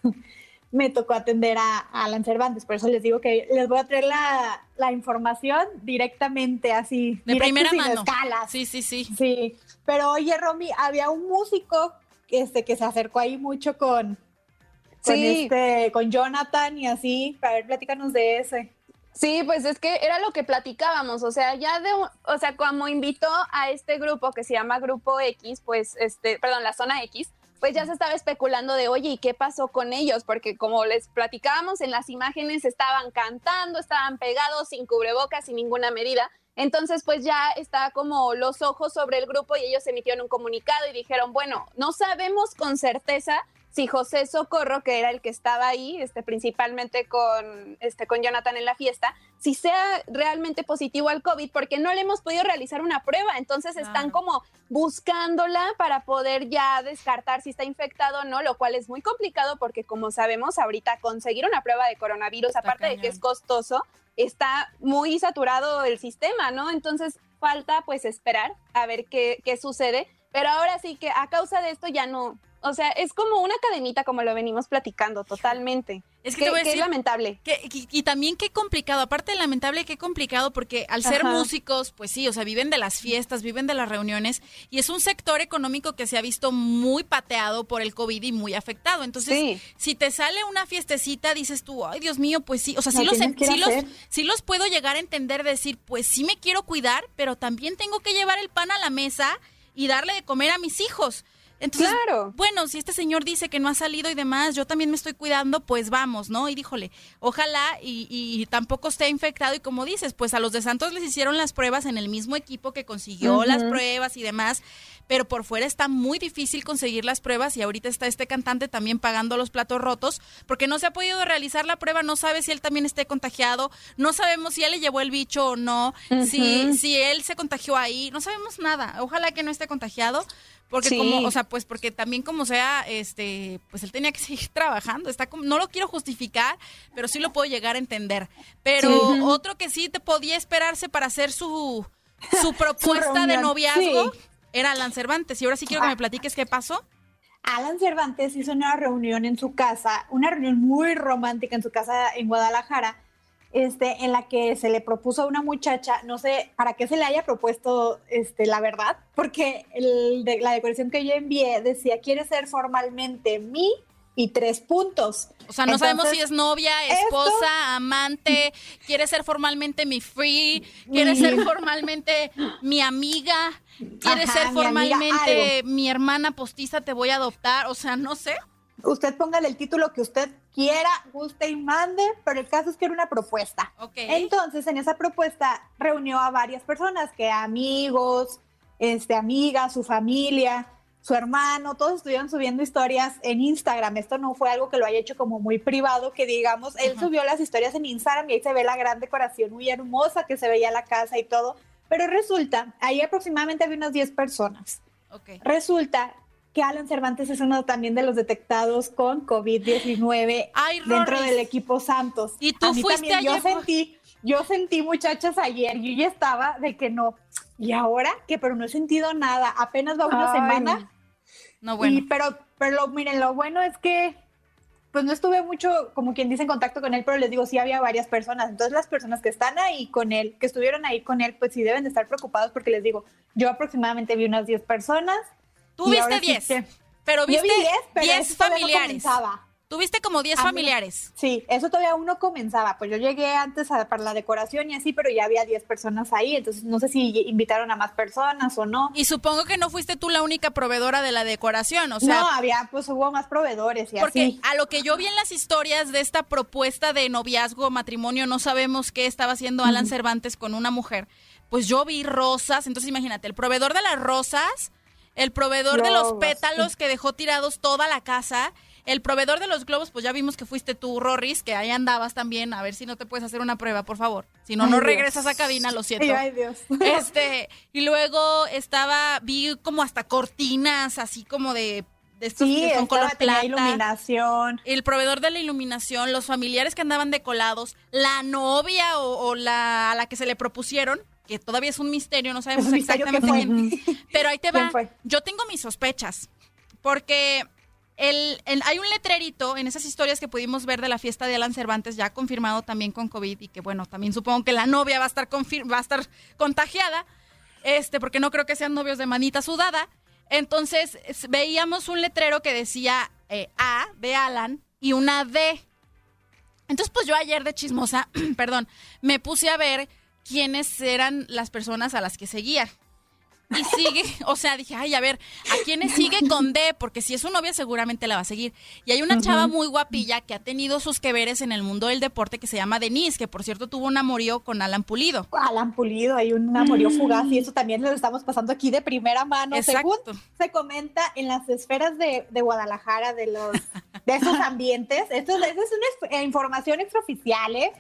me tocó atender a, a, Alan Cervantes, por eso les digo que les voy a traer la, la información directamente así. De primera sin mano. Escalas. Sí, sí, sí. Sí, pero oye, Romy, había un músico este, que se acercó ahí mucho con, con, sí. este, con Jonathan y así. A ver, platícanos de ese. Sí, pues es que era lo que platicábamos, o sea, ya de, o sea, como invitó a este grupo que se llama Grupo X, pues, este, perdón, la Zona X, pues ya se estaba especulando de, oye, ¿y qué pasó con ellos? Porque como les platicábamos, en las imágenes estaban cantando, estaban pegados sin cubrebocas, sin ninguna medida. Entonces, pues ya está como los ojos sobre el grupo y ellos emitieron un comunicado y dijeron, bueno, no sabemos con certeza si José Socorro, que era el que estaba ahí, este, principalmente con, este, con Jonathan en la fiesta, si sea realmente positivo al COVID, porque no le hemos podido realizar una prueba. Entonces están como buscándola para poder ya descartar si está infectado o no, lo cual es muy complicado porque como sabemos ahorita conseguir una prueba de coronavirus, está aparte cañón. de que es costoso, está muy saturado el sistema, ¿no? Entonces falta pues esperar a ver qué, qué sucede. Pero ahora sí que a causa de esto ya no, o sea, es como una cadenita como lo venimos platicando totalmente. Es que, te voy a decir, es lamentable. Que, y, y, también qué complicado, aparte de lamentable, qué complicado, porque al ser Ajá. músicos, pues sí, o sea, viven de las fiestas, viven de las reuniones, y es un sector económico que se ha visto muy pateado por el COVID y muy afectado. Entonces, sí. si te sale una fiestecita, dices tú, ay, Dios mío, pues sí, o sea, sí los, sí, los, sí los puedo llegar a entender, decir, pues sí me quiero cuidar, pero también tengo que llevar el pan a la mesa y darle de comer a mis hijos. Entonces, bueno, si este señor dice que no ha salido y demás, yo también me estoy cuidando, pues vamos, ¿no? Y díjole, ojalá y, y tampoco esté infectado. Y como dices, pues a los de Santos les hicieron las pruebas en el mismo equipo que consiguió las pruebas y demás, pero por fuera está muy difícil conseguir las pruebas y ahorita está este cantante también pagando los platos rotos porque no se ha podido realizar la prueba, no sabe si él también esté contagiado, no sabemos si él le llevó el bicho o no, si, si él se contagió ahí, no sabemos nada, ojalá que no esté contagiado, porque como, o sea, pues porque también como sea, este, pues él tenía que seguir trabajando. Está como, no lo quiero justificar, pero sí lo puedo llegar a entender. Pero otro que sí te podía esperarse para hacer su, su propuesta de noviazgo era Alan Cervantes. Y ahora sí quiero que me ah. platiques qué pasó. Alan Cervantes hizo una reunión en su casa, una reunión muy romántica en su casa en Guadalajara, este, en la que se le propuso a una muchacha, no sé para qué se le haya propuesto este, la verdad, porque el de, la decoración que yo envié decía, quiere ser formalmente mi y tres puntos. O sea, no sabemos si es novia, esposa, amante, quiere ser formalmente mi free, quiere ser formalmente mi amiga, quiere ser formalmente mi, mi hermana postiza, te voy a adoptar, o sea, no sé usted póngale el título que usted quiera, guste y mande, pero el caso es que era una propuesta. Entonces, en esa propuesta reunió a varias personas, que amigos, este, amigas, su familia, su hermano, todos estuvieron subiendo historias en Instagram. Esto no fue algo que lo haya hecho como muy privado, que digamos, él subió las historias en Instagram y ahí se ve la gran decoración muy hermosa que se veía la casa y todo. Pero resulta, ahí aproximadamente había unas 10 personas. Resulta que Alan Cervantes es uno también de los detectados con COVID-19 dentro del equipo Santos. Y tú fuiste Yo sentí, yo sentí muchachas ayer, yo ya estaba de que no. Y ahora que, pero no he sentido nada. Apenas va una semana. No, bueno. pero, pero miren, lo bueno es que pues no estuve mucho, como quien dice, en contacto con él, pero les digo, sí había varias personas. Entonces las personas que están ahí con él, que estuvieron ahí con él, pues sí deben de estar preocupados porque les digo, yo aproximadamente vi unas 10 personas Tú viste 10, pero viste 10 familiares. Tuviste como 10 familiares. Sí, eso todavía uno comenzaba. Pues yo llegué antes para la decoración y así, pero ya había 10 personas ahí. Entonces no sé si invitaron a más personas o no. Y supongo que no fuiste tú la única proveedora de la decoración, o sea. No, había, pues hubo más proveedores y porque a lo que yo vi en las historias de esta propuesta de noviazgo, matrimonio, no sabemos qué estaba haciendo Alan Cervantes con una mujer. Pues yo vi rosas. Entonces imagínate, el proveedor de las rosas el proveedor de los pétalos que dejó tirados toda la casa, el proveedor de los globos, pues ya vimos que fuiste tú, Rorris, que ahí andabas también, a ver si no te puedes hacer una prueba, por favor. Si no, no regresas a cabina, lo siento. Ay, Dios. Este, y luego estaba, vi como hasta cortinas, así como de de estos sí, que son color plata. iluminación. El proveedor de la iluminación, los familiares que andaban decolados, la novia o, la a la que se le propusieron, que todavía es un misterio, no sabemos exactamente quién. Pero ahí te va. Yo tengo mis sospechas, porque el, hay un letrerito en esas historias que pudimos ver de la fiesta de Alan Cervantes, ya confirmado también con COVID, y que bueno, también supongo que la novia va a estar, va a estar contagiada, este, porque no creo que sean novios de manita sudada. Entonces veíamos un letrero que decía eh, A de Alan y una D. Entonces, pues yo ayer de chismosa, perdón, me puse a ver quiénes eran las personas a las que seguía. Y sigue, o sea, dije, ay, a ver, ¿a quiénes sigue con D? Porque si es su novia seguramente la va a seguir. Y hay una chava muy guapilla que ha tenido sus que veres en el mundo del deporte que se llama Denise, que por cierto tuvo un amorío con Alan Pulido. Alan Pulido, hay un amorío mm. fugaz y eso también lo estamos pasando aquí de primera mano. Según se comenta en las esferas de, Guadalajara, de los de esos ambientes, esto, es una información extraoficial, ¿eh?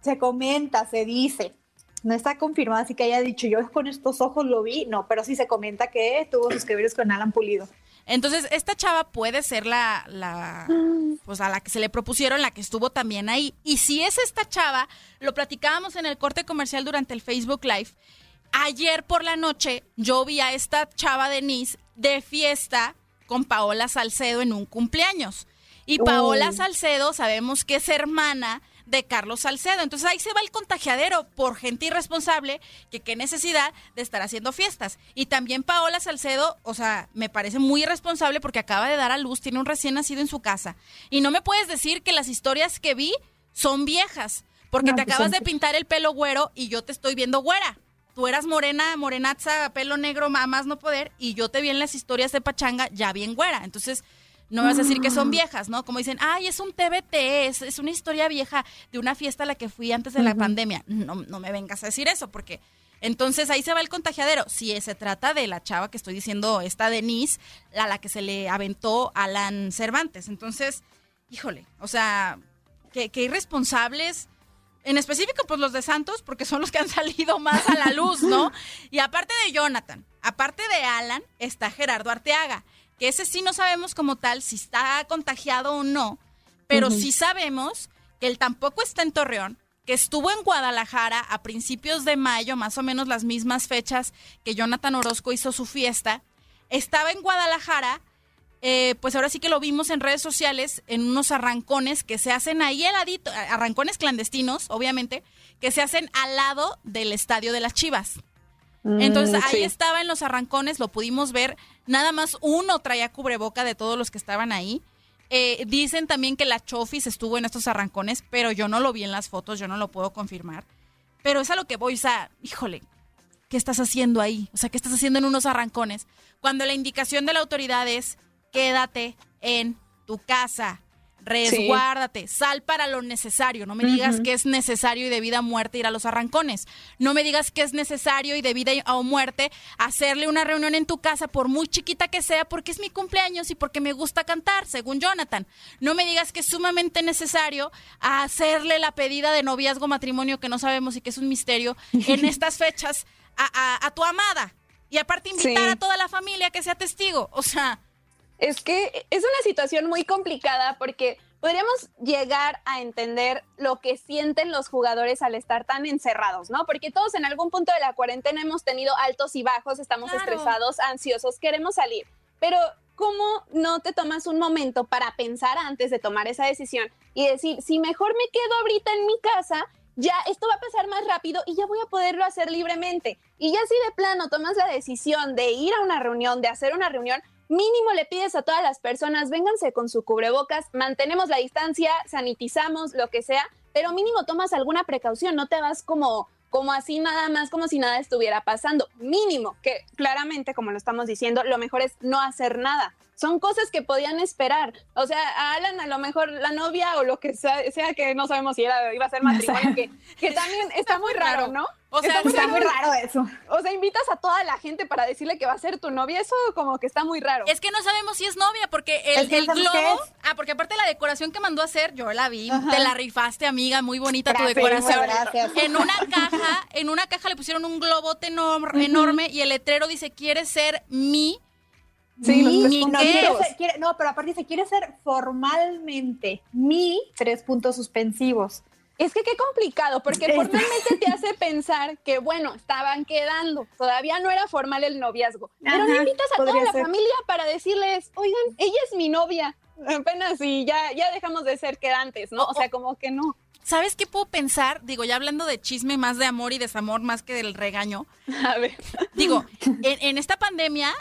Se comenta, se dice no está confirmado, así que haya dicho yo con estos ojos lo vi, no, pero sí se comenta que tuvo sus que con Alan Pulido. Entonces, esta chava puede ser la, la, pues a la que se le propusieron, la que estuvo también ahí. Y si es esta chava, lo platicábamos en el corte comercial durante el Facebook Live. Ayer por la noche yo vi a esta chava Denise de fiesta con Paola Salcedo en un cumpleaños. Y Paola Salcedo sabemos que es hermana de Carlos Salcedo. Entonces ahí se va el contagiadero por gente irresponsable que qué necesidad de estar haciendo fiestas. Y también Paola Salcedo, o sea, me parece muy irresponsable porque acaba de dar a luz, tiene un recién nacido en su casa. Y no me puedes decir que las historias que vi son viejas, porque te pues acabas de pintar el pelo güero y yo te estoy viendo güera. tú eras morena, morenaza, pelo negro, más no poder, y yo te vi en las historias de Pachanga ya bien güera. Entonces, no vas a decir que son Mm. viejas, ¿no? Como dicen, ay, es un TBT, es, es una historia vieja de una fiesta a la que fui antes de la pandemia. No, no me vengas a decir eso, porque entonces ahí se va el contagiadero. Si se trata de la chava que estoy diciendo, esta Denise, a la que se le aventó Alan Cervantes. Entonces, híjole, o sea, qué irresponsables. En específico, pues los de Santos, porque son los que han salido más a la luz, ¿no? Y aparte de Jonathan, aparte de Alan, está Gerardo Arteaga, que ese sí no sabemos como tal si está contagiado o no, pero sí sabemos que él tampoco está en Torreón, que estuvo en Guadalajara a principios de mayo, más o menos las mismas fechas que Jonathan Orozco hizo su fiesta. Estaba en Guadalajara, eh, pues ahora sí que lo vimos en redes sociales, en unos arrancones que se hacen ahí heladito, arrancones clandestinos, obviamente, que se hacen al lado del estadio de las Chivas. Entonces Mm, ahí sí. estaba en los arrancones, lo pudimos ver. Nada más uno traía cubreboca de todos los que estaban ahí. Eh, dicen también que la Chofis estuvo en estos arrancones, pero yo no lo vi en las fotos, yo no lo puedo confirmar. Pero es a lo que voy, o sea, híjole, ¿qué estás haciendo ahí? O sea, ¿qué estás haciendo en unos arrancones? Cuando la indicación de la autoridad es quédate en tu casa, resguárdate, sal para lo necesario. No me digas que es necesario y de vida o muerte ir a los arrancones. No me digas que es necesario y de vida o muerte hacerle una reunión en tu casa, por muy chiquita que sea, porque es mi cumpleaños y porque me gusta cantar, según Jonathan. No me digas que es sumamente necesario hacerle la pedida de noviazgo, matrimonio, que no sabemos y que es un misterio, en estas fechas a, a- a tu amada. Y aparte invitar Sí. a toda la familia que sea testigo. O sea, Es que es una situación muy complicada porque podríamos llegar a entender lo que sienten los jugadores al estar tan encerrados, ¿no? Porque todos en algún punto de la cuarentena hemos tenido altos y bajos, estamos Claro. estresados, ansiosos, queremos salir. Pero ¿cómo no te tomas un momento para pensar antes de tomar esa decisión y decir, si mejor me quedo ahorita en mi casa, ya esto va a pasar más rápido y ya voy a poderlo hacer libremente. Y ya si de plano tomas la decisión de ir a una reunión, de hacer una reunión, mínimo le pides a todas las personas, vénganse con su cubrebocas, mantenemos la distancia, sanitizamos, lo que sea, pero mínimo tomas alguna precaución, no te vas como como así nada más, como si nada estuviera pasando. Mínimo, que claramente, como lo estamos diciendo, lo mejor es no hacer nada. Son cosas que podían esperar. O sea, a Alan a lo mejor la novia o lo que sea, sea que no sabemos si era, iba a ser matrimonio, que, que también está muy raro, ¿no? O sea, Está muy raro eso. O sea, invitas a toda la gente para decirle que va a ser tu novia, eso como que está muy raro. Es que no sabemos si es novia, porque el, Es globo. Ah, porque aparte la decoración que mandó a hacer, yo la vi. Ajá. Te la rifaste, amiga, muy bonita Gracias, tu decoración. gracias. En una caja, en una caja le pusieron un globote enor- enorme y el letrero dice: ¿Quieres ser mi? Sí, los mi tres puntos. qué?" Quiere ser- quiere- no, pero aparte dice, quiere ser formalmente mi tres puntos suspensivos. Es que qué complicado, porque formalmente te hace pensar que, bueno, estaban quedando, todavía no era formal el noviazgo, pero no Ajá, invitas a toda la ser. familia para decirles, oigan, ella es mi novia, apenas y ya, ya dejamos de ser quedantes, ¿no? O sea, como que no. ¿Sabes qué puedo pensar? Digo, ya hablando de chisme más de amor y desamor más que del regaño. A ver. Digo, en, en esta pandemia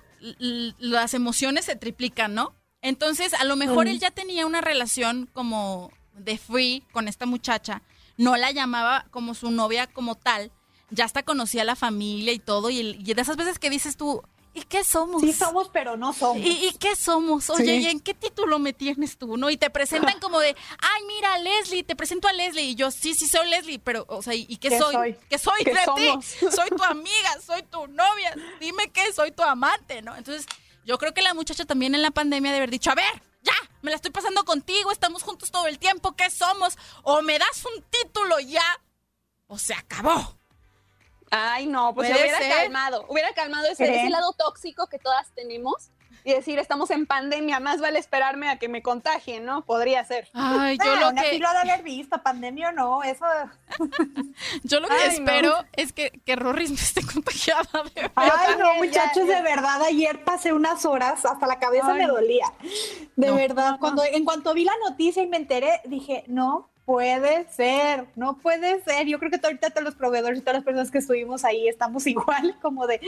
las emociones se triplican, ¿no? Entonces, a lo mejor él ya tenía una relación como de free con esta muchacha, no la llamaba como su novia como tal, ya hasta conocía a la familia y todo, y, y de esas veces que dices tú, ¿y qué somos? Sí somos, pero no somos. ¿Y, y qué somos? Oye, Sí. ¿y en qué título me tienes tú? ¿No? Y te presentan como de, ay, mira, Leslie, te presento a Leslie. Y yo, sí, sí, soy Leslie, pero, o sea, ¿y qué, ¿Qué soy? soy? ¿Qué soy ¿Qué de ti? somos? Soy tu amiga, soy tu novia. Dime qué, soy tu amante, ¿no? Entonces, yo creo que la muchacha también en la pandemia de haber dicho, a ver, ya, me la estoy pasando contigo, estamos juntos todo el tiempo, ¿qué somos? O me das un título ya, o se acabó. Ay, no, pues se hubiera ser. calmado, hubiera calmado ese, ¿Creen? ese lado tóxico que todas tenemos y decir, estamos en pandemia, más vale esperarme a que me contagien, ¿no? Podría ser. Ay, yo Ah, lo que... lo ha de haber visto, pandemia o no, eso. Yo lo que Ay, no. espero es que, que Rorris no esté contagiada. verdad. Ay, no, muchachos, ya, ya. de verdad, ayer pasé unas horas, hasta la cabeza Ay, me dolía. De No. verdad, cuando en cuanto vi la noticia y me enteré, dije, no puede ser, no puede ser. Yo creo que ahorita todos los proveedores y todas las personas que estuvimos ahí estamos igual, como de,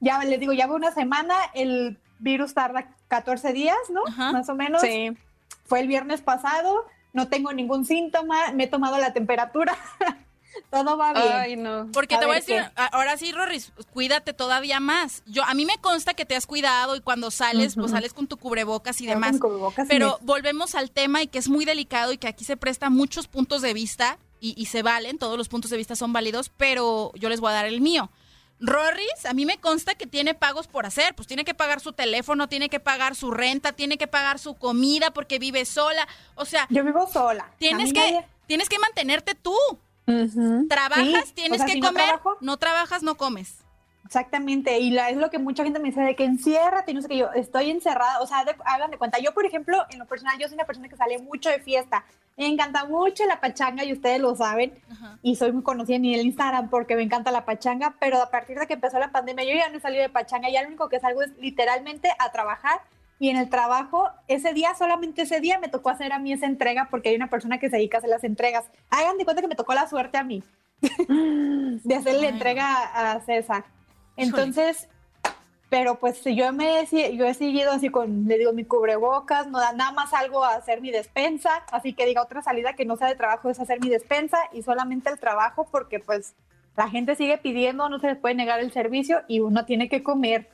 ya les digo, ya va una semana, el virus tarda 14 días, ¿no? Ajá. Más o menos. Sí. Fue el viernes pasado, no tengo ningún síntoma, me he tomado la temperatura. todo va bien. Ay, no. Porque A te voy a decir, ahora sí, Rorris, cuídate todavía más. Yo A mí me consta que te has cuidado y cuando sales, pues sales con tu cubrebocas y demás. cubrebocas Pero me- volvemos al tema y que es muy delicado y que aquí se presta muchos puntos de vista y, y se valen, todos los puntos de vista son válidos, pero yo les voy a dar el mío. Rorris, a mí me consta que tiene pagos por hacer, pues tiene que pagar su teléfono, tiene que pagar su renta, tiene que pagar su comida porque vive sola, o sea... Yo vivo sola. Tienes que, nadie- tienes que mantenerte tú. Trabajas, Sí, tienes o sea, que si no comer, trabajo- no trabajas, no comes. Exactamente, y la, es lo que mucha gente me dice de que enciérrate, y no sé qué, yo estoy encerrada, o sea, de- hagan de cuenta, yo por ejemplo, en lo personal, yo soy una persona que sale mucho de fiesta, me encanta mucho la pachanga y ustedes lo saben, y soy muy conocida en el Instagram porque me encanta la pachanga, pero a partir de que empezó la pandemia yo ya no he salido de pachanga, ya lo único que salgo es literalmente a trabajar, y en el trabajo, ese día, solamente ese día me tocó hacer a mí esa entrega porque hay una persona que se dedica a hacer las entregas. Hagan de cuenta que me tocó la suerte a mí de hacerle Ay, entrega a César. Entonces, pero pues yo me yo he seguido así con, le digo, mi cubrebocas, no da nada más salgo a hacer mi despensa, así que diga otra salida que no sea de trabajo es hacer mi despensa y solamente el trabajo porque pues la gente sigue pidiendo, no se les puede negar el servicio y uno tiene que comer.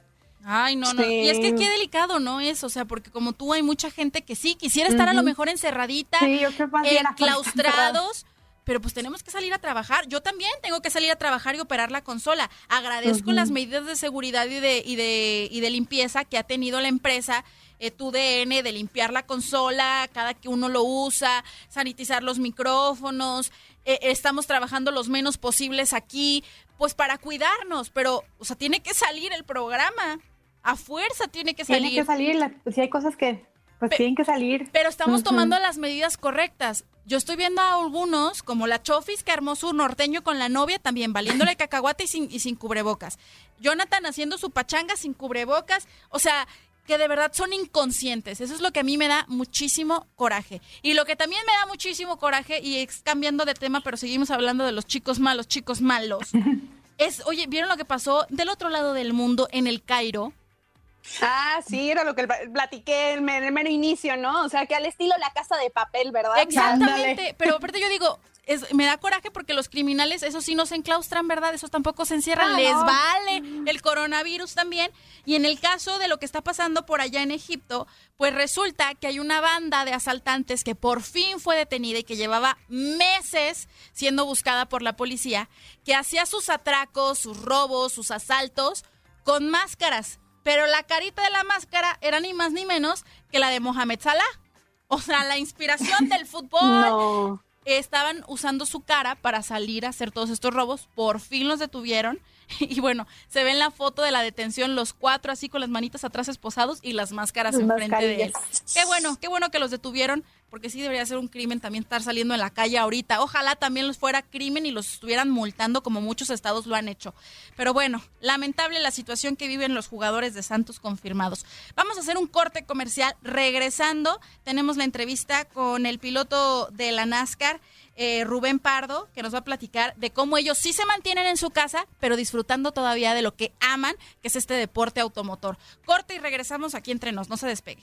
Ay, no, no. Sí. Y es que qué delicado, ¿no? Es, o sea, porque como tú hay mucha gente que sí quisiera estar a lo mejor encerradita, Sí, afuera, enclaustrados, pero pues tenemos que salir a trabajar. Yo también tengo que salir a trabajar y operar la consola. Agradezco las medidas de seguridad y de, y de, y de limpieza que ha tenido la empresa. Eh, tu DN de limpiar la consola cada que uno lo usa, sanitizar los micrófonos, eh, estamos trabajando los menos posibles aquí, pues para cuidarnos, pero, o sea, tiene que salir el programa, a fuerza tiene que salir. Tiene que salir, la- sí hay cosas que pues tienen que salir. Pero estamos tomando las medidas correctas. Yo estoy viendo a algunos, como la Chofis, que armó su norteño con la novia, también valiéndole cacahuate y sin, y sin cubrebocas. Jonathan haciendo su pachanga sin cubrebocas. O sea, que de verdad son inconscientes. Eso es lo que a mí me da muchísimo coraje. Y lo que también me da muchísimo coraje, y es cambiando de tema, pero seguimos hablando de los chicos malos, chicos malos, es, oye, ¿vieron lo que pasó del otro lado del mundo en el Cairo? Ah, sí, era lo que pl- platiqué en el mero inicio, ¿no? O sea, que al estilo la casa de papel, ¿verdad? Exactamente, pero aparte yo digo, es, me da coraje porque los criminales, eso sí no se enclaustran, ¿verdad? Esos tampoco se encierran, Ah, les no. vale el coronavirus también. Y en el caso de lo que está pasando por allá en Egipto, pues resulta que hay una banda de asaltantes que por fin fue detenida y que llevaba meses siendo buscada por la policía, que hacía sus atracos, sus robos, sus asaltos con máscaras. Pero la carita de la máscara era ni más ni menos que la de Mohamed Salah. O sea, la inspiración del fútbol. No. Estaban usando su cara para salir a hacer todos estos robos. Por fin los detuvieron. Y bueno, se ve en la foto de la detención los cuatro así con las manitas atrás esposados y las máscaras Las enfrente de él. Qué bueno, qué bueno que los detuvieron, porque sí debería ser un crimen también estar saliendo en la calle ahorita. Ojalá también los fuera crimen y los estuvieran multando como muchos estados lo han hecho. Pero bueno, lamentable la situación que viven los jugadores de Santos confirmados. Vamos a hacer un corte comercial. Regresando, tenemos la entrevista con el piloto de la NASCAR. eh, Rubén Pardo, que nos va a platicar de cómo ellos sí se mantienen en su casa, pero disfrutando todavía de lo que aman, que es este deporte automotor. Corte y regresamos aquí entre nos, no se despegue.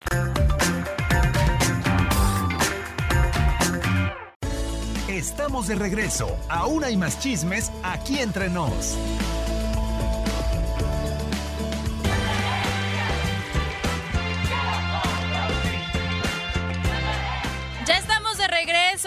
Estamos de regreso. Aún hay más chismes aquí entre nos.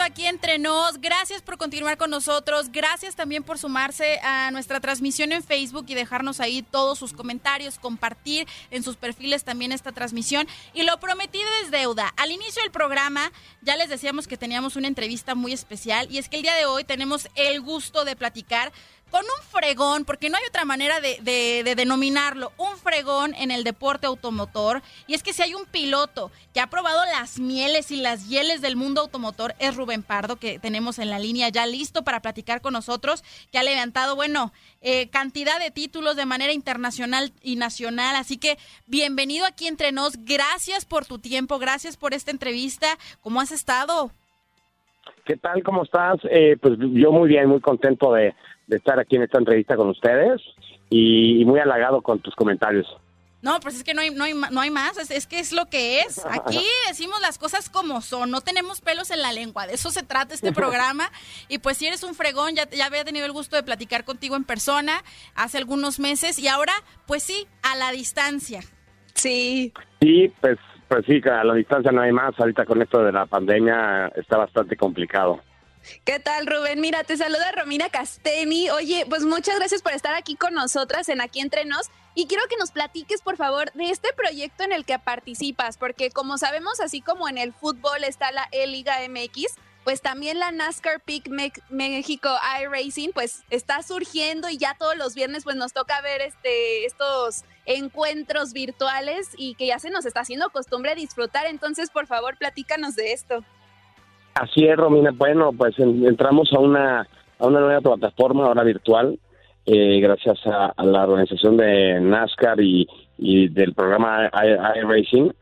Aquí entre nos. Gracias por continuar con nosotros. Gracias también por sumarse a nuestra transmisión en Facebook y dejarnos ahí todos sus comentarios, compartir en sus perfiles también esta transmisión. Y lo prometido es deuda. Al inicio del programa ya les decíamos que teníamos una entrevista muy especial y es que el día de hoy tenemos el gusto de platicar con un fregón, porque no hay otra manera de, denominarlo, un fregón en el deporte automotor. Y es que si hay un piloto que ha probado las mieles y las hieles del mundo automotor, es Rubén Pardo, que tenemos en la línea ya listo para platicar con nosotros, que ha levantado, bueno, eh, cantidad de títulos de manera internacional y nacional. Así que bienvenido aquí entre nos. Gracias por tu tiempo, gracias por esta entrevista. ¿Cómo has estado? ¿Qué tal? ¿Cómo estás? Eh, pues yo muy bien, muy contento de, estar aquí en esta entrevista con ustedes y, muy halagado con tus comentarios. No, pues es que no hay, no hay, no hay más, es, que es lo que es. Aquí decimos las cosas como son, no tenemos pelos en la lengua, de eso se trata este programa. Y pues si eres un fregón, ya, ya había tenido el gusto de platicar contigo en persona hace algunos meses y ahora, pues sí, a la distancia. Sí. Sí, pues pues sí, a la distancia no hay más. Ahorita con esto de la pandemia está bastante complicado. ¿Qué tal, Rubén? Mira, te saluda Romina Casteni. Oye, pues muchas gracias por estar aquí con nosotras en Aquí Entre Nos. Y quiero que nos platiques, por favor, de este proyecto en el que participas, porque como sabemos, así como en el fútbol está la E-Liga MX, pues también la NASCAR Peak México iRacing pues está surgiendo y ya todos los viernes pues nos toca ver este estos encuentros virtuales y que ya se nos está haciendo costumbre disfrutar. Entonces, por favor, platícanos de esto. Así es, Romina. Bueno, pues entramos a una a una nueva plataforma ahora virtual eh, gracias a, la organización de NASCAR y, y del programa iRacing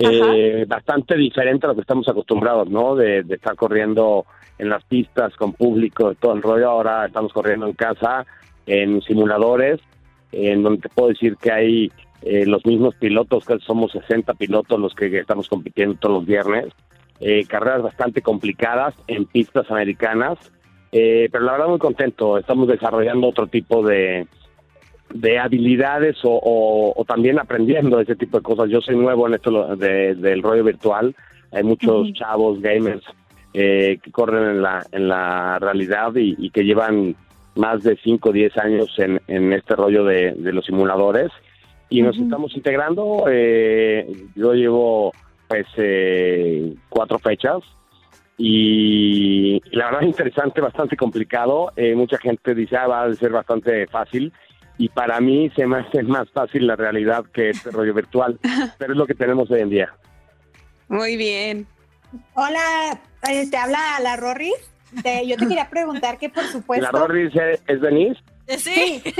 eh, bastante diferente a lo que estamos acostumbrados, ¿no? De, estar corriendo en las pistas con público, todo el rollo. Ahora estamos corriendo en casa, en simuladores, en donde te puedo decir que hay eh, los mismos pilotos, que somos 60 pilotos los que estamos compitiendo todos los viernes. Eh, carreras bastante complicadas en pistas americanas, eh, pero la verdad muy contento. Estamos desarrollando otro tipo de, de habilidades o, también aprendiendo ese tipo de cosas. Yo soy nuevo en esto del rollo virtual. Hay muchos chavos gamers eh, que corren en la, en la realidad y, que llevan más de 5 o 10 años en, en este rollo de, los simuladores y nos estamos integrando. Eh, yo llevo pues eh, cuatro fechas y la verdad es interesante, bastante complicado. mucha gente dice, ah, va a ser bastante fácil y para mí se me hace más fácil la realidad que este rollo virtual, pero es lo que tenemos hoy en día. Muy bien. Hola, eh, te habla la Rorris. yo te quería preguntar que por supuesto... ¿La Rorris es, Denise? Sí, sí,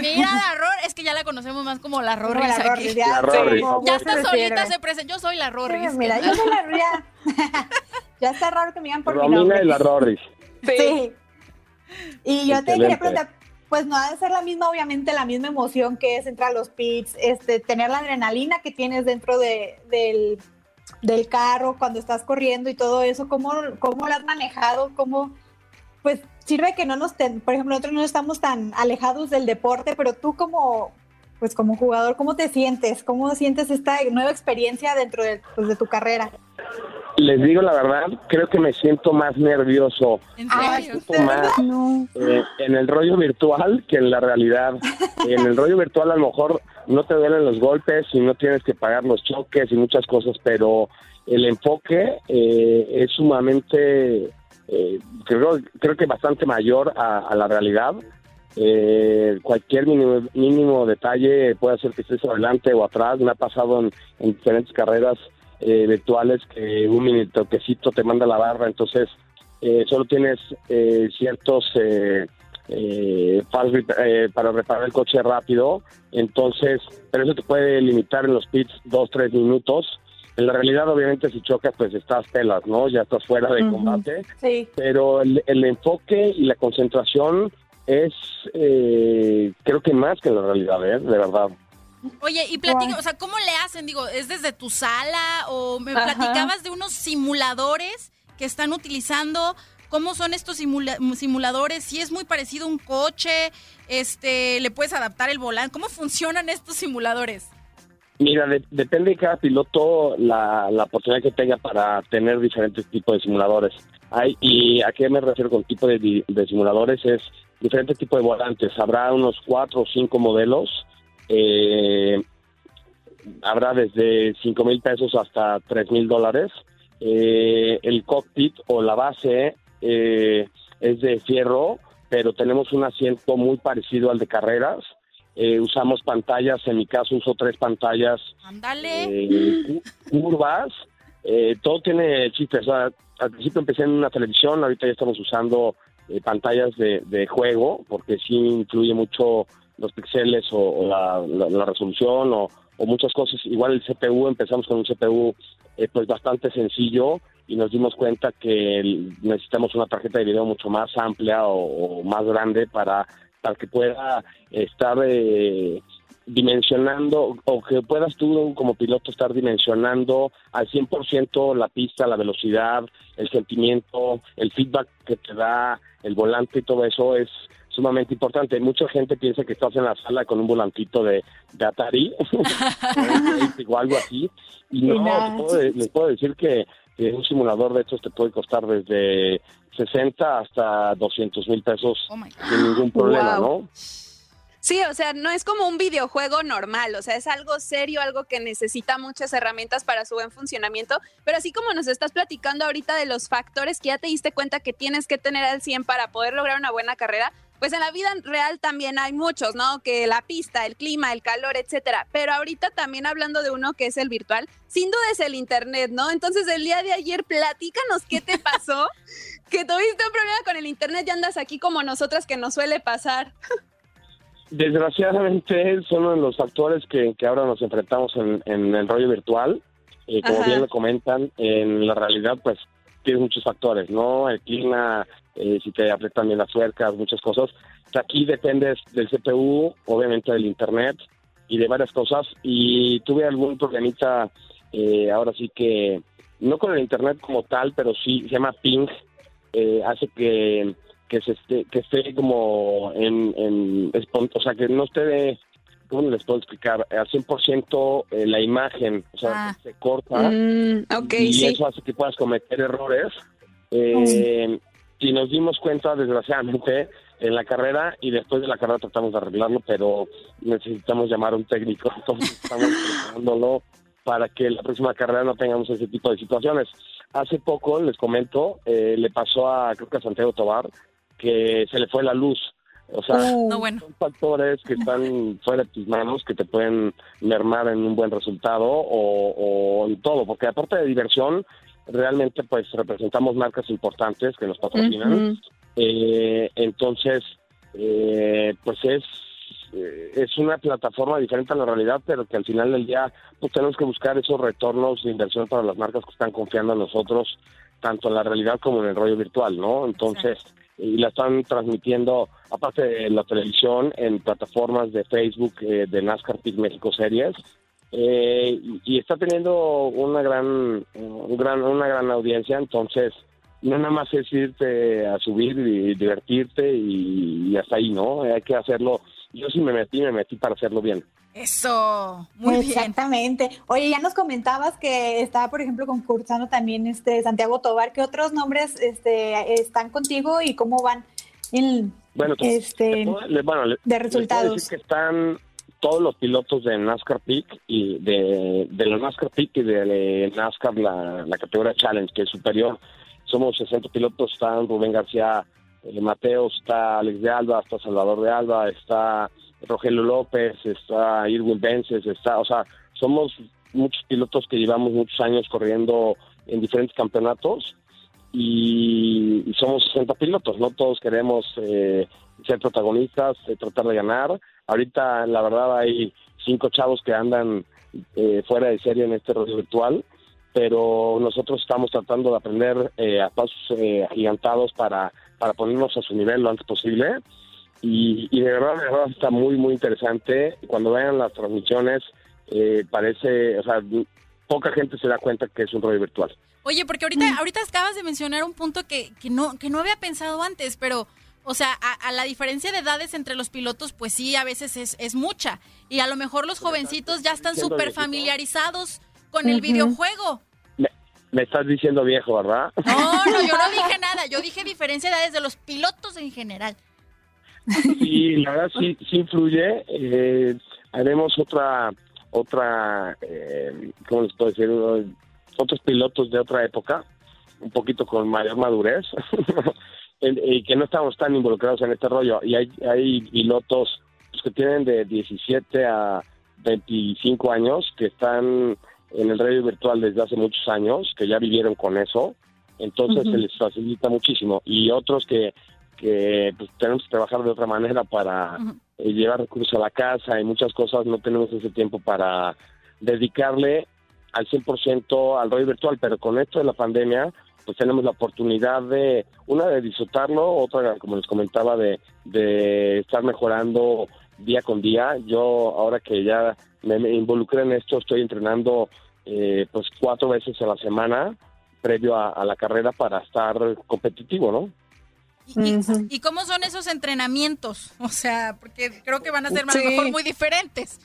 Mira la Rorris, es que ya la conocemos más como la Rorris. La Rorris ya, la Rorris. ya está solita se presenta. Yo soy la Rorris. mira, yo soy la Rorris. ya está raro que me digan por Romina mi nombre. y la Rorris. Sí. Y yo te quería preguntar, pues no ha de ser la misma, obviamente, la misma emoción que es entrar a los pits, este, tener la adrenalina que tienes dentro de, del, del, carro cuando estás corriendo y todo eso, ¿cómo, cómo lo has manejado? ¿Cómo, pues sirve que no nos, por ejemplo, nosotros no estamos tan alejados del deporte, pero tú como, pues como jugador, ¿cómo te sientes? ¿Cómo sientes esta nueva experiencia dentro de, pues, de tu carrera? Les digo la verdad, creo que me siento más nervioso. ¿En Más, eh, en el rollo virtual que en la realidad. en el rollo virtual a lo mejor no te duelen los golpes y no tienes que pagar los choques y muchas cosas, pero el enfoque eh, es sumamente, eh, creo, creo que bastante mayor a, la realidad. cualquier mínimo, detalle puede hacer que estés adelante o atrás. Me ha pasado en, en diferentes carreras eh, virtuales que un mini toquecito te manda la barra, entonces eh, solo tienes eh, ciertos eh, para reparar el coche rápido, entonces, pero eso te puede limitar en los pits dos, tres minutos. En la realidad, obviamente, si chocas, pues estás pelas, ¿no? Ya estás fuera de combate. Sí. Pero el, el, enfoque y la concentración es, creo que más que en la realidad, ¿eh? De verdad. Oye, y platica, o sea, ¿cómo le hacen? Digo, ¿es desde tu sala o me platicabas de unos simuladores que están utilizando? ¿Cómo son estos simuladores? Si es muy parecido a un coche, este, le puedes adaptar el volante. ¿Cómo funcionan estos simuladores? Mira, depende de cada piloto la, la, oportunidad que tenga para tener diferentes tipos de simuladores. Hay, y a qué me refiero con tipo de, de simuladores es diferentes tipos de volantes. Habrá unos cuatro o cinco modelos eh, habrá desde 5 mil pesos hasta 3 mil dólares. Eh, el cockpit o la base eh, es de fierro pero tenemos un asiento muy parecido al de carreras. Eh, usamos pantallas, en mi caso uso tres pantallas Ándale. eh, cu- curvas. Eh, todo tiene chistes. O sea, al principio empecé en una televisión, ahorita ya estamos usando eh, pantallas de, de juego, porque sí influye mucho los píxeles o, o la, la- la resolución o, o muchas cosas. Igual el CPU, empezamos con un CPU eh, pues bastante sencillo y nos dimos cuenta que necesitamos una tarjeta de video mucho más amplia o, o más grande para, para que pueda estar eh, dimensionando o que puedas tú como piloto estar dimensionando al 100% la pista, la velocidad, el sentimiento, el feedback que te da el volante y todo eso es sumamente importante. Mucha gente piensa que estás en la sala con un volantito de, de Atari o algo así y no, puedo- les puedo decir que, un simulador de estos te puede costar desde 60 hasta 200 mil pesos sin ningún problema, Wow. ¿no? Sí, o sea, no es como un videojuego normal, o sea, es algo serio, algo que necesita muchas herramientas para su buen funcionamiento, pero así como nos estás platicando ahorita de los factores que ya te diste cuenta que tienes que tener al 100 para poder lograr una buena carrera, pues en la vida real también hay muchos, ¿no? Que la pista, el clima, el calor, etcétera. Pero ahorita también hablando de uno que es el virtual, sin duda es el internet, ¿no? Entonces el día de ayer platícanos qué te pasó, que tuviste un problema con el internet y andas aquí como nosotras que nos suele pasar. Desgraciadamente son uno de los factores que, que ahora nos enfrentamos en, en el rollo virtual. Eh, como Ajá. bien lo comentan, en la realidad pues tienes muchos factores, ¿no? El clima, eh, si te aprietan bien las tuercas, muchas cosas. Aquí dependes del CPU, obviamente del internet y de varias cosas. Y tuve algún problemita, eh, ahora sí que, no con el internet como tal, pero sí se llama ping, eh, hace que que se esté, que esté como en, en o sea, que no esté de, ¿cómo les puedo explicar? Al 100% eh, la imagen, o sea, se corta Mm, y sí. eso hace que puedas cometer errores. Eh, Y nos dimos cuenta, desgraciadamente, en la carrera y después de la carrera tratamos de arreglarlo, pero necesitamos llamar a un técnico, entonces estamos preparándolo para que la próxima carrera no tengamos ese tipo de situaciones. Hace poco, les comento, eh, le pasó a, creo que a Santiago Tobar, que se le fue la luz. O sea, No, bueno. son factores que están fuera de tus manos que te pueden mermar en un buen resultado o, o en todo, porque aparte de diversión, realmente pues representamos marcas importantes que nos patrocinan. Eh, entonces, eh, pues es eh, es una plataforma diferente a la realidad, pero que al final del día pues tenemos que buscar esos retornos de inversión para las marcas que están confiando en nosotros, tanto en la realidad como en el rollo virtual, ¿no? Entonces, y la están transmitiendo, aparte de la televisión, en plataformas de Facebook eh, de NASCAR Peak México Series, eh, y, y está teniendo una gran, un gran, una gran audiencia, entonces no nada más es irte a subir y divertirte y, y hasta ahí, ¿no? Hay que hacerlo. Yo sí me metí, me metí para hacerlo bien. Eso, muy bien. Exactamente. Oye, ya nos comentabas que estaba, por ejemplo, concursando también este Santiago Tobar. ¿Qué otros nombres este, están contigo y cómo van en, Bueno, te- este, te puedo- le- bueno, le- de resultados? decir que están todos los pilotos de NASCAR Peak y de, de la NASCAR Peak y de NASCAR la, la categoría Challenge, que es superior. Somos 60 pilotos, están Rubén García eh, Mateos, está Alex de Alba, está Salvador de Alba, está Rogelio López, está Irwin Vences, está, o sea, somos muchos pilotos que llevamos muchos años corriendo en diferentes campeonatos y, y somos 60 pilotos, no todos queremos eh, ser protagonistas, eh, tratar de ganar. Ahorita, la verdad, hay cinco chavos que andan eh, fuera de serie en este rollo virtual, pero nosotros estamos tratando de aprender eh, a pasos eh, agigantados para, para ponernos a su nivel lo antes posible. Y, y de verdad, de verdad está muy, muy interesante. Cuando vean las transmisiones, eh, parece, o sea, poca gente se da cuenta que es un rollo virtual. Oye, porque ahorita, ahorita acabas de mencionar un punto que, que no, que no había pensado antes, pero, o sea, a, a la diferencia de edades entre los pilotos, pues sí, a veces es, es mucha. Y a lo mejor los jovencitos ya están súper familiarizados con el videojuego. Me, me estás diciendo viejo, ¿verdad? No, no, yo no dije nada. Yo dije diferencia de edades de los pilotos en general. Sí, la verdad sí, sí influye. Eh, haremos otra, otra, eh, ¿cómo les puedo decir? Otros pilotos de otra época, un poquito con mayor madurez. y que no estamos tan involucrados en este rollo. Y hay, hay pilotos pues, que tienen de 17 a 25 años que están en el radio virtual desde hace muchos años, que ya vivieron con eso, entonces se les facilita muchísimo. Y otros que, que pues, tenemos que trabajar de otra manera para eh, llevar recursos a la casa y muchas cosas, no tenemos ese tiempo para dedicarle al 100% al radio virtual, pero con esto de la pandemia, pues tenemos la oportunidad de, una, de disfrutarlo, otra, como les comentaba, de, de estar mejorando día con día. Yo, ahora que ya me, involucré en esto, estoy entrenando eh, pues cuatro veces a la semana previo a, la carrera para estar competitivo, ¿no? ¿Y, cómo son esos entrenamientos? O sea, porque creo que van a ser a lo mejor muy diferentes.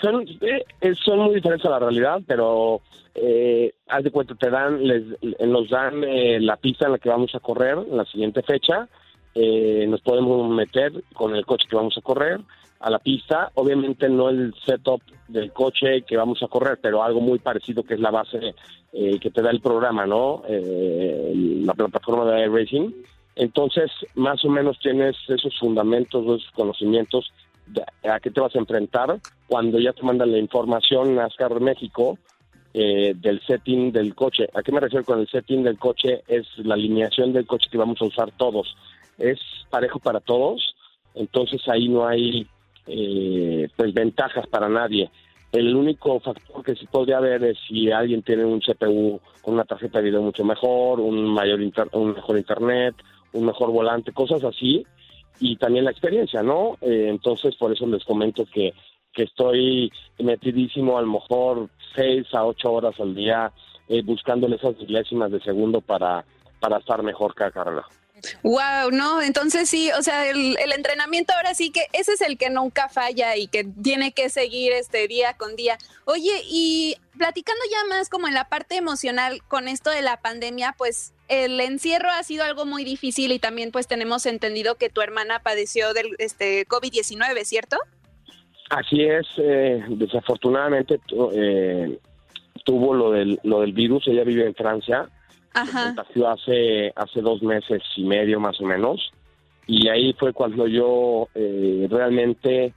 Son, eh, son muy diferentes a la realidad, pero eh, haz de cuenta, te dan, les, nos dan eh, la pista en la que vamos a correr en la siguiente fecha, eh, nos podemos meter con el coche que vamos a correr a la pista, obviamente no el setup del coche que vamos a correr, pero algo muy parecido que es la base eh, que te da el programa, ¿no? Eh, la plataforma de iRacing. Entonces, más o menos tienes esos fundamentos, esos conocimientos a qué te vas a enfrentar cuando ya te mandan la información NASCAR México eh, del setting del coche. ¿A qué me refiero con el setting del coche? Es la alineación del coche que vamos a usar todos. Es parejo para todos, entonces ahí no hay eh, pues ventajas para nadie. El único factor que sí podría haber es si alguien tiene un CPU con una tarjeta de video mucho mejor, un mayor un mejor internet, un mejor volante, cosas así, y también la experiencia, ¿no? Eh, entonces por eso les comento que, que estoy metidísimo a lo mejor seis a ocho horas al día eh, buscándole esas milésimas de segundo para, para estar mejor cada carrera. Wow, no, entonces sí, o sea, el, entrenamiento ahora sí que ese es el que nunca falla y que tiene que seguir este día con día. Oye, y platicando ya más como en la parte emocional con esto de la pandemia, pues el encierro ha sido algo muy difícil y también pues tenemos entendido que tu hermana padeció del este COVID-19, ¿cierto? Así es, eh, desafortunadamente eh, tuvo lo del, lo del virus, ella vive en Francia Ajá. hace, hace dos meses y medio más o menos. Y ahí fue cuando yo eh, realmente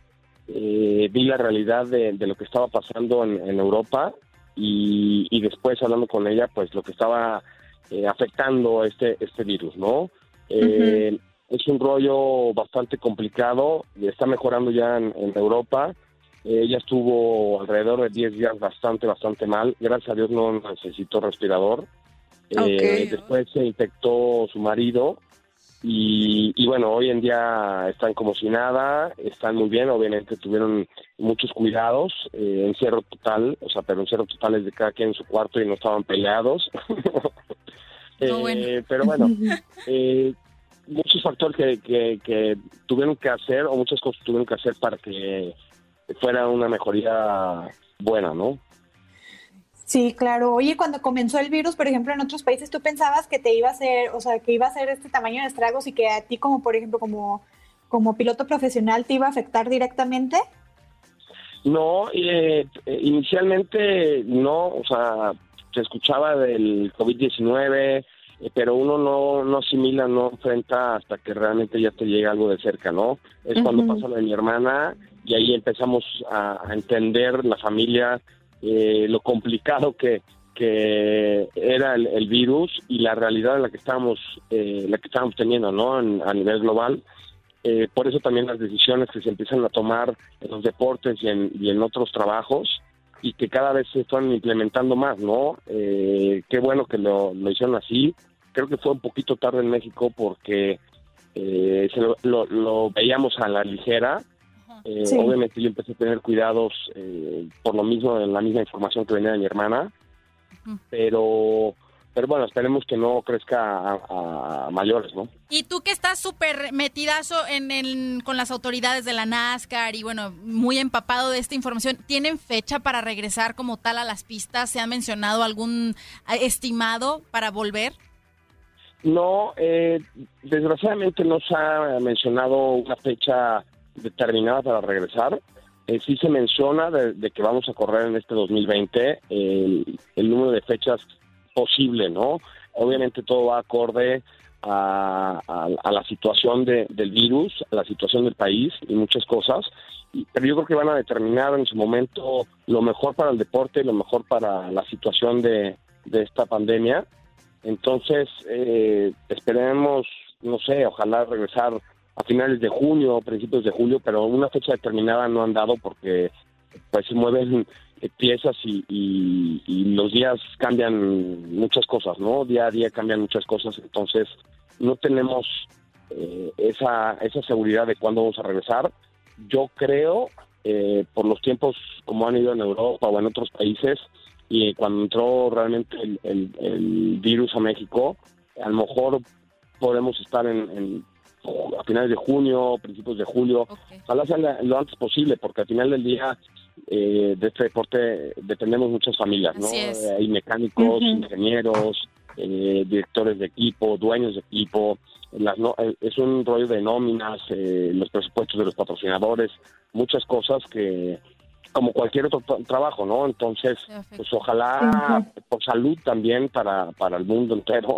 eh, vi la realidad de, lo que estaba pasando en, Europa y, después hablando con ella, pues lo que estaba eh, afectando este, este virus, ¿no? Es un rollo bastante complicado, está mejorando ya en, Europa. ella estuvo alrededor de 10 días bastante, bastante mal. Gracias a Dios no necesitó respirador. Eh, después se infectó su marido y, bueno, hoy en día están como si nada, están muy bien, obviamente tuvieron muchos cuidados, eh, encierro total, o sea, pero encierro total es de cada quien en su cuarto y no estaban peleados. Eh, pero bueno, muchos factores que, que tuvieron que hacer o muchas cosas tuvieron que hacer para que fuera una mejoría buena, ¿no? Sí, claro. Oye, cuando comenzó el virus, por ejemplo, en otros países, ¿tú pensabas que te iba a hacer, o sea, que iba a ser este tamaño de estragos y que a ti como, por ejemplo, como, como piloto profesional te iba a afectar directamente? No, eh, inicialmente no, o sea, se escuchaba del COVID-19, eh, pero uno no, no asimila, no enfrenta hasta que realmente ya te llega algo de cerca, ¿no? Es cuando pasó lo de mi hermana y ahí empezamos a, a entender la familia eh, lo complicado que, que era el, virus y la realidad en la que estábamos, eh, la que estábamos teniendo ¿no? a nivel global. Eh, por eso también las decisiones que se empiezan a tomar en los deportes y en, y en otros trabajos y que cada vez se están implementando más, ¿no? qué bueno que lo, lo, hicieron así. Creo que fue un poquito tarde en México porque se lo, lo, veíamos a la ligera eh, obviamente yo empecé a tener cuidados eh, por lo mismo, en la misma información que venía de mi hermana, pero pero bueno, esperemos que no crezca a, mayores, ¿no? Y tú que estás súper metidazo en el, con las autoridades de la NASCAR y bueno, muy empapado de esta información, ¿tienen fecha para regresar como tal a las pistas? ¿Se ha mencionado algún eh, estimado para volver? No, desgraciadamente no se ha mencionado una fecha determinada para regresar. Eh, sí se menciona de, que vamos a correr en este 2020 el, número de fechas posible, ¿no? Obviamente todo va acorde a, la situación de, del virus, la situación del país y muchas cosas. pero yo creo que van a determinar en su momento lo mejor para el deporte lo mejor para la situación de, de esta pandemia. Entonces, eh, esperemos, no sé, ojalá regresar a finales de junio, principios de julio, pero una fecha determinada no han dado porque pues se mueven piezas y, y, los días cambian muchas cosas, ¿no? Día a día cambian muchas cosas, entonces no tenemos eh, esa, esa seguridad de cuándo vamos a regresar. Yo creo, eh, por los tiempos como han ido en Europa o en otros países, y cuando entró realmente el, virus a México, a lo mejor podemos estar en, a finales de junio, principios de julio, ojalá sea lo antes posible, porque al final del día eh, de este deporte dependemos muchas familias, ¿no? Eh, hay mecánicos, ingenieros, eh, directores de equipo, dueños de equipo, las es un rollo de nóminas, los presupuestos de los patrocinadores, muchas cosas que como cualquier otro trabajo, ¿no? Entonces, pues ojalá por salud también para, para el mundo entero,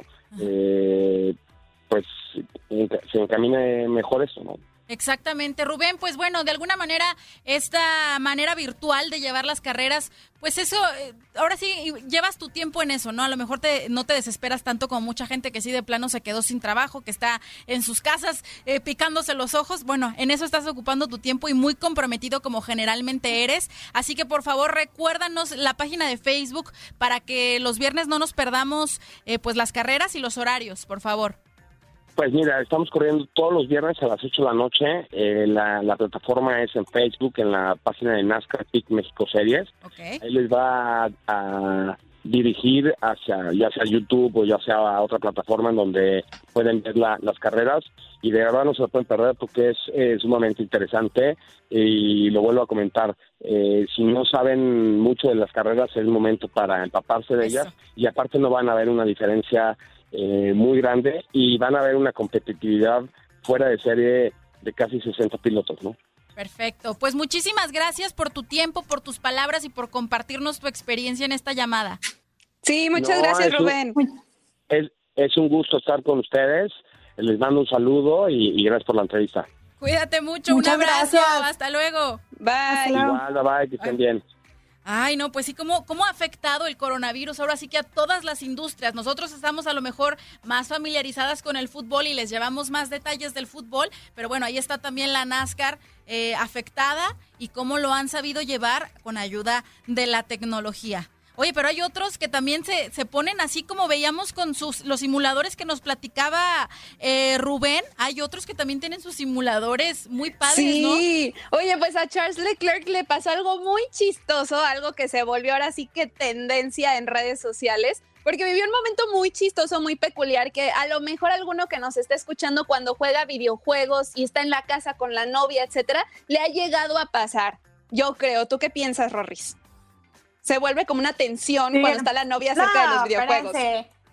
pues se encamine mejor eso, ¿no? Exactamente, Rubén. Pues bueno, de alguna manera, esta manera virtual de llevar las carreras, pues eso, eh, ahora sí, llevas tu tiempo en eso, ¿no? A lo mejor te, no te desesperas tanto como mucha gente que sí de plano se quedó sin trabajo, que está en sus casas eh, picándose los ojos. Bueno, en eso estás ocupando tu tiempo y muy comprometido como generalmente eres. Así que por favor, recuérdanos la página de Facebook para que los viernes no nos perdamos eh, pues las carreras y los horarios, por favor. Pues mira, estamos corriendo todos los viernes a las 8 de la noche. Eh, la, plataforma es en Facebook, en la página de NASCAR Peak México Series. Ahí les va a, dirigir hacia ya sea YouTube o ya sea a otra plataforma en donde pueden ver las carreras. Y de verdad no se lo pueden perder porque es sumamente interesante. Y lo vuelvo a comentar eh, si no saben mucho de las carreras es el momento para empaparse de ellas. Y aparte no van a ver una diferencia eh, muy grande y van a ver una competitividad fuera de serie de casi 60 pilotos, ¿no? Perfecto. Pues muchísimas gracias por tu tiempo, por tus palabras y por compartirnos tu experiencia en esta llamada. Sí, muchas gracias, Rubén. es, un gusto estar con ustedes. Les mando un saludo y, gracias por la entrevista. Cuídate mucho, un abrazo. Hasta luego. Bye. Igual, bye, que estén bien. Ay, no, pues sí, ¿cómo, ¿cómo ha afectado el coronavirus ahora sí que a todas las industrias? Nosotros estamos a lo mejor más familiarizadas con el fútbol y les llevamos más detalles del fútbol, pero bueno, ahí está también la NASCAR eh, afectada y cómo lo han sabido llevar con ayuda de la tecnología. Oye, pero hay otros que también se, se ponen así como veíamos con sus los simuladores que nos platicaba eh, Rubén. Hay otros que también tienen sus simuladores muy padres, sí. Oye, pues a Charles Leclerc le pasó algo muy chistoso, algo que se volvió ahora sí que tendencia en redes sociales porque vivió un momento muy chistoso, muy peculiar, que a lo mejor alguno que nos está escuchando cuando juega videojuegos y está en la casa con la novia, etcétera, le ha llegado a pasar. Yo creo. ¿Tú qué piensas, Rorris? Se vuelve como una tensión cuando está la novia cerca de los videojuegos.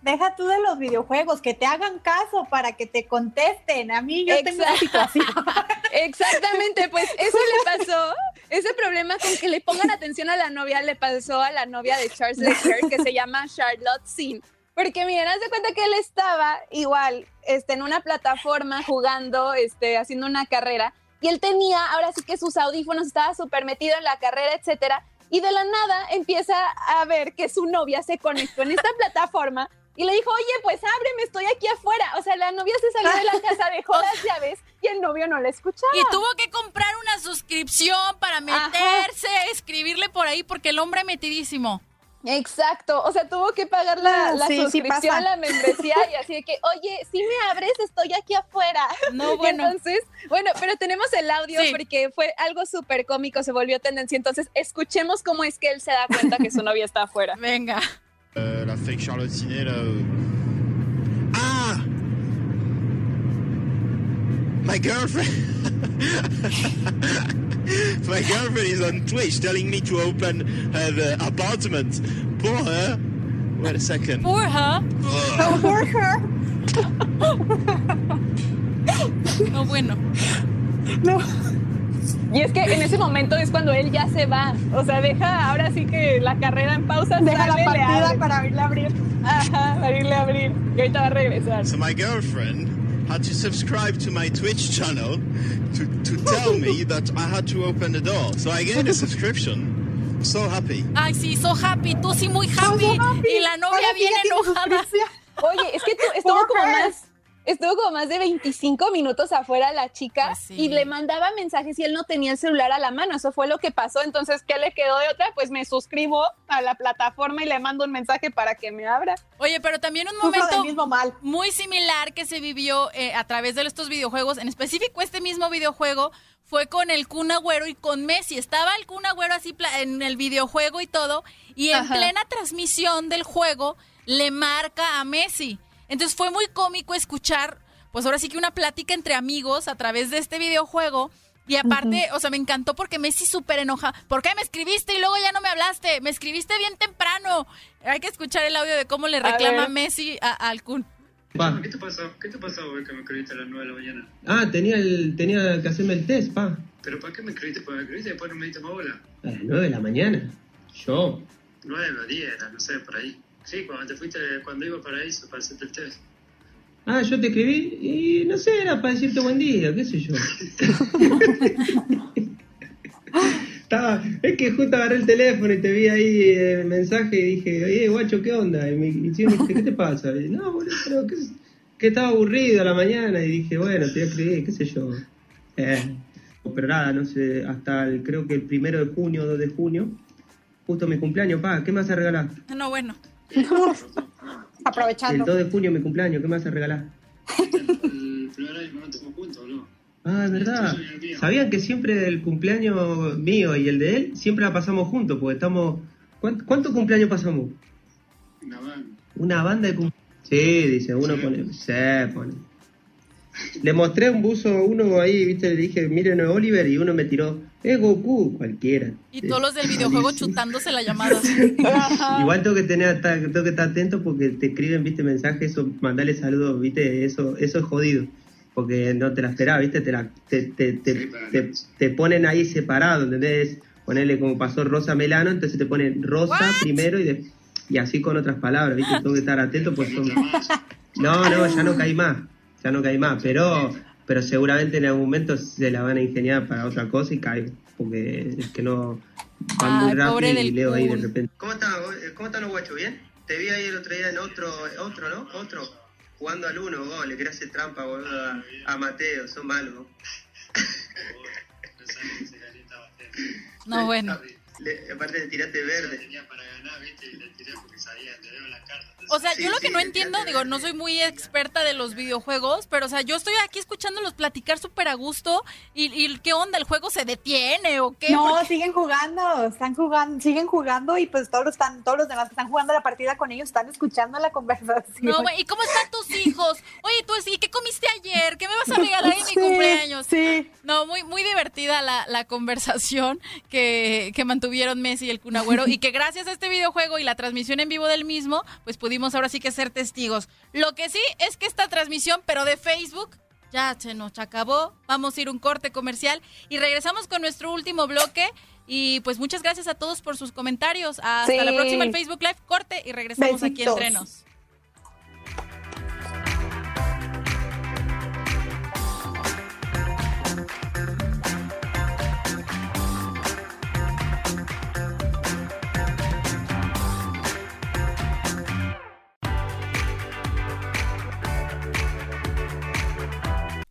Deja tú de los videojuegos, que te hagan caso para que te contesten. A mí yo tengo una situación. Exactamente, pues eso le pasó. Ese problema con que le pongan atención a la novia le pasó a la novia de Charles Leclerc, que se llama Charlotte Sin. Porque miren, haz de cuenta que él estaba igual este, en una plataforma jugando, este, haciendo una carrera, y él tenía, ahora sí que sus audífonos, estaba súper metido en la carrera, etcétera, y de la nada empieza a ver que su novia se conectó en esta plataforma y le dijo, oye, pues ábreme, estoy aquí afuera. O sea, la novia se salió de la casa, dejó las llaves y el novio no la escuchaba. Y tuvo que comprar una suscripción para meterse, escribirle por ahí, porque el hombre metidísimo. Exacto, o sea, tuvo que pagar la, ah, suscripción, la membresía y así de que, oye, si me abres, estoy aquí afuera. No, bueno. Entonces, bueno, pero tenemos el audio porque fue algo súper cómico, se volvió tendencia. Entonces, escuchemos cómo es que él se da cuenta que su novia está afuera. Venga. Euh, la fake Charlotte Ciné, là. Ah! My girlfriend! My girlfriend is on Twitch telling me to open her apartment. Poor her. Wait a second. For her? Oh, for her. no, bueno. No. Y es que en ese momento es cuando él ya se va. O sea, deja ahora sí que la carrera en pausa. Deja sale, la partida para irle a abrir. Ajá, para irle a abrir. Y ahorita va a regresar. So my girlfriend had to subscribe to my Twitch channel to, to tell me that I had to open the door. So I gave a subscription. So happy. Ay, sí, so happy, tú sí muy happy. Y la novia Ahora sí bien ya tiene enojada. Oye, es que tu- estuvo como más. Estuvo como más de 25 minutos afuera la chica Pues sí. y le mandaba mensajes y él no tenía el celular a la mano. Eso fue lo que pasó. Entonces, ¿qué le quedó de otra? Pues me suscribo a la plataforma y le mando un mensaje para que me abra. Oye, pero también un momento mismo mal. muy similar que se vivió eh, a través de estos videojuegos, en específico este mismo videojuego, fue con el Kun Agüero y con Messi. Estaba el Kun Agüero así en el videojuego y todo, y en Ajá. plena transmisión del juego le marca a Messi. Entonces fue muy cómico escuchar, pues ahora sí que una plática entre amigos a través de este videojuego. Y aparte, o sea, me encantó porque Messi súper enoja. ¿Por qué me escribiste y luego ya no me hablaste? Me escribiste bien temprano. Hay que escuchar el audio de cómo le A reclama ver. Messi a- al Kun. Pa. ¿Qué te pasó? ¿Qué te pasó hoy que me escribiste a las 9 de la mañana? Ah, tenía, el, tenía que hacerme el test, pa. ¿Pero para qué me escribiste? Porque me escribiste y después no me diste más bola. A las 9 de la mañana. Yo. 9 o 10 era, no sé, por ahí. Sí, cuando te fuiste, cuando iba para eso, para hacerte el test. Ah, yo te escribí y no sé, era para decirte buen día, qué sé yo. Estaba, es que justo agarré el teléfono y te vi ahí eh, el mensaje y dije, oye, guacho, ¿qué onda? Y me, y sí, me dijiste, ¿qué te pasa? Y, no, boludo, pero que, que estaba aburrido a la mañana y dije, bueno, te voy a escribir, qué sé yo. Eh, pero nada, no sé, hasta el, creo que el primero de junio, 2 de junio, justo mi cumpleaños, pa, ¿qué me vas a regalar? No, bueno. El Aprovechando. 2 de junio mi cumpleaños, ¿qué me vas a regalar? El primer año no estuvimos juntos, ¿no? Ah, es verdad. El. ¿Sabían que siempre el cumpleaños mío y el de él siempre la pasamos juntos? Porque estamos... ¿Cuánto, cuánto cumpleaños pasamos? Una van. Una banda de cumpleaños. Sí, dice, uno pone... Se pone. Le mostré un buzo a uno ahí, viste, le dije, miren a Oliver, y uno me tiró, es Goku, cualquiera. Y todos los del videojuego chutándose la llamada. Igual tengo que tener estar- tengo que estar atento porque te escriben, viste, mensajes, eso, mandale saludos, viste, eso, eso es jodido. Porque no te la esperaba, viste, te, la, te, te, te, te, te ponen ahí separado, ¿entendés? Ponerle como pasó Rosa Melano, entonces te ponen Rosa What? primero y, de- y así con otras palabras, viste, tengo que estar atento pues son... No, no, ya no caí más, ya no caí más, pero, pero seguramente en algún momento se la van a ingeniar para otra cosa y caigo, porque es que no van muy rápido pobre y del leo ahí de repente. ¿Cómo están, ¿Cómo están los guachos? ¿Bien? Te vi ahí el otro día en otro, otro ¿no? Otro, jugando al uno, vos, le querés hacer trampa, boludo, a, a Mateo, son malos. No, bueno. Le- aparte le tiraste verde. Tenía para ganar, viste, y le tiré porque sabía, le debo la carta. O sea, Sí, yo lo que sí, no entiendo, digo, verde. no soy muy experta de los videojuegos, pero o sea, yo estoy aquí escuchándolos platicar súper a gusto y, y ¿qué onda? ¿El juego se detiene o qué? No, Porque- siguen jugando, están jugando, siguen jugando y pues todos los, están, todos los demás que están jugando la partida con ellos están escuchando la conversación. No, güey, ¿y cómo están tus hijos? Oye, tú, ¿y qué comiste ayer? ¿Qué me vas a regalar en mi cumpleaños? Sí. No, muy, muy divertida la, la conversación que, que mantuvieron Messi y el Kun Agüero y que gracias a este videojuego y la transmisión en vivo del mismo, pues pudimos ahora sí que ser testigos. Lo que sí es que esta transmisión, pero de Facebook, ya se nos acabó. Vamos a ir un corte comercial y regresamos con nuestro último bloque. Y pues muchas gracias a todos por sus comentarios. Hasta Sí. la próxima el Facebook Live. Corte y regresamos aquí Besitos. entre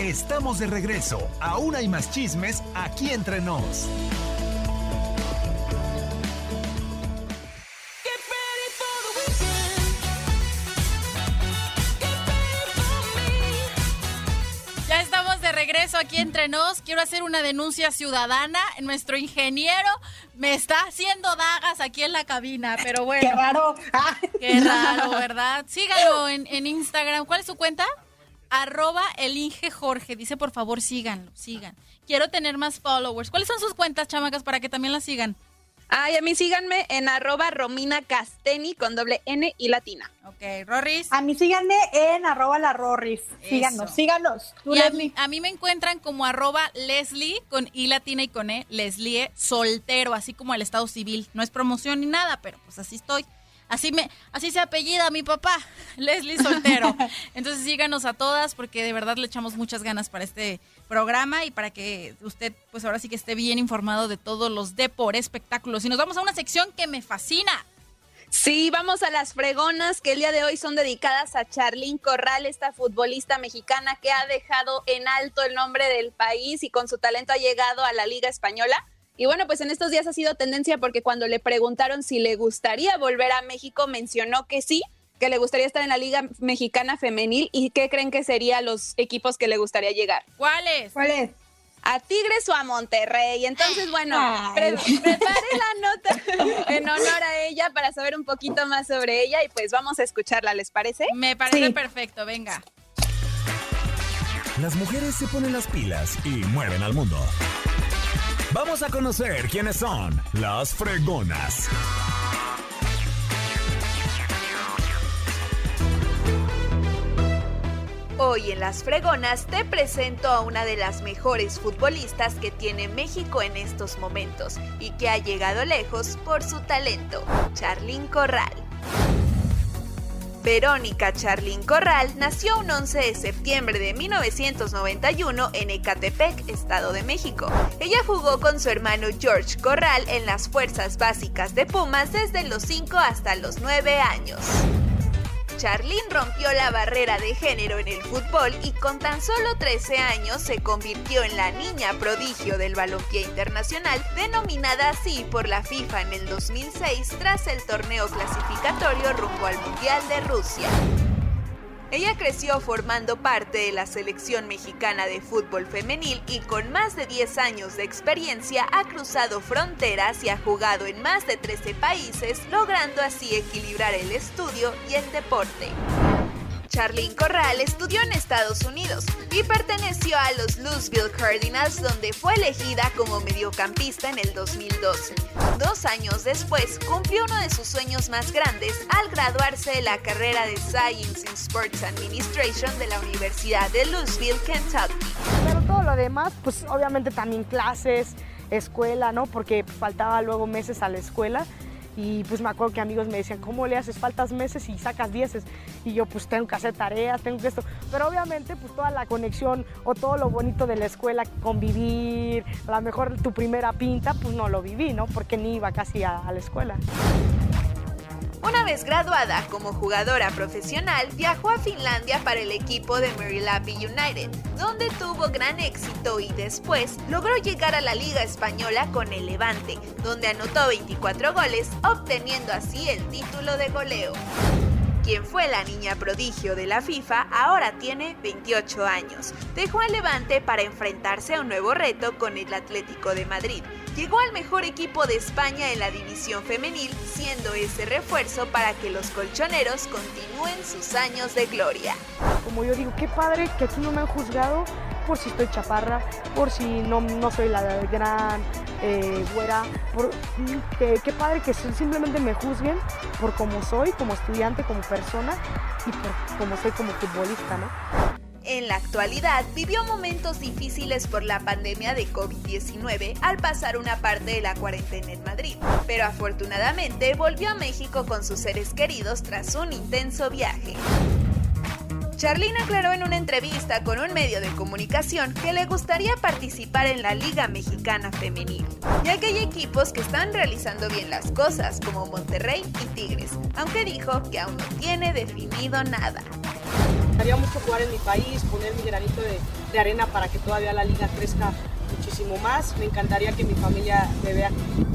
Estamos de regreso. Aún hay más chismes aquí entre nos. Regreso aquí entre nos. Quiero hacer una denuncia ciudadana. Nuestro ingeniero me está haciendo dagas aquí en la cabina, pero bueno. Qué raro. Qué raro, ¿verdad? Síganlo en, en Instagram. ¿Cuál es su cuenta? Arroba el Inge Jorge. Dice, por favor, síganlo, sigan. Quiero tener más followers. ¿Cuáles son sus cuentas, chamacas, para que también las sigan? Ay, a mí síganme en arroba Romina Casteni con doble N y latina. Ok, Rorris. A mí síganme en arroba la Rorris. Síganos, síganos. Tú, Y a Leslie. mí, a mí me encuentran como arroba Leslie con I latina y con E, Leslie soltero, así como el estado civil. No es promoción ni nada, pero pues así estoy. Así me, así se apellida mi papá, Leslie Soltero. Entonces síganos a todas porque de verdad le echamos muchas ganas para este programa y para que usted pues ahora sí que esté bien informado de todos los de por espectáculos. Y nos vamos a una sección que me fascina. Sí, vamos a las fregonas que el día de hoy son dedicadas a Charlín Corral, esta futbolista mexicana que ha dejado en alto el nombre del país y con su talento ha llegado a la Liga Española. Y bueno, pues en estos días ha sido tendencia porque cuando le preguntaron si le gustaría volver a México, mencionó que sí, que le gustaría estar en la Liga Mexicana Femenil y qué creen que serían los equipos que le gustaría llegar. ¿Cuáles? ¿Cuáles? A Tigres o a Monterrey. Entonces, bueno, pre- prepare la nota en honor a ella para saber un poquito más sobre ella y pues vamos a escucharla, ¿les parece? Me parece Sí. perfecto, venga. Las mujeres se ponen las pilas y mueven al mundo. Vamos a conocer quiénes son las fregonas. Hoy en Las Fregonas te presento a una de las mejores futbolistas que tiene México en estos momentos y que ha llegado lejos por su talento, Charlín Corral. Verónica Charlín Corral nació un 11 de septiembre de 1991 en Ecatepec, Estado de México. Ella jugó con su hermano George Corral en las fuerzas básicas de Pumas desde los 5 hasta los 9 años. Charlín rompió la barrera de género en el fútbol y con tan solo 13 años se convirtió en la niña prodigio del balompié internacional, denominada así por la FIFA en el 2006 tras el torneo clasificatorio rumbo al Mundial de Rusia. Ella creció formando parte de la selección mexicana de fútbol femenil y con más de 10 años de experiencia ha cruzado fronteras y ha jugado en más de 13 países, logrando así equilibrar el estudio y el deporte. Charlene Corral estudió en Estados Unidos y perteneció a los Louisville Cardinals donde fue elegida como mediocampista en el 2012. Dos años después cumplió uno de sus sueños más grandes al graduarse de la carrera de Science in Sports Administration de la Universidad de Louisville, Kentucky. Pero todo lo demás, pues obviamente también clases, escuela, ¿no? Porque faltaba luego meses a la escuela. Y pues me acuerdo que amigos me decían, ¿cómo le haces? Faltas meses y sacas dieces. Y yo pues tengo que hacer tareas, tengo que esto. Pero obviamente pues toda la conexión o todo lo bonito de la escuela, convivir, a lo mejor tu primera pinta, pues no lo viví, ¿no? Porque ni iba casi a, a la escuela. Una vez graduada como jugadora profesional, viajó a Finlandia para el equipo de Marylapi United, donde tuvo gran éxito y después logró llegar a la Liga Española con el Levante, donde anotó 24 goles, obteniendo así el título de goleo. Quien fue la niña prodigio de la FIFA ahora tiene 28 años. Dejó al Levante para enfrentarse a un nuevo reto con el Atlético de Madrid. Llegó al mejor equipo de España en la división femenil, siendo ese refuerzo para que los colchoneros continúen sus años de gloria. Como yo digo, qué padre que aquí no me han juzgado por si estoy chaparra, por si no, no soy la gran eh, güera, por, mm, qué padre que simplemente me juzguen por cómo soy, como estudiante, como persona y por cómo soy como futbolista, ¿no? En la actualidad vivió momentos difíciles por la pandemia de COVID-19 al pasar una parte de la cuarentena en Madrid, pero afortunadamente volvió a México con sus seres queridos tras un intenso viaje. Charlene aclaró en una entrevista con un medio de comunicación que le gustaría participar en la Liga Mexicana Femenil, ya que hay equipos que están realizando bien las cosas, como Monterrey y Tigres, aunque dijo que aún no tiene definido nada. Gustaría mucho jugar en mi país, poner mi granito de, arena para que todavía la liga crezca muchísimo más. Me encantaría que mi familia me vea,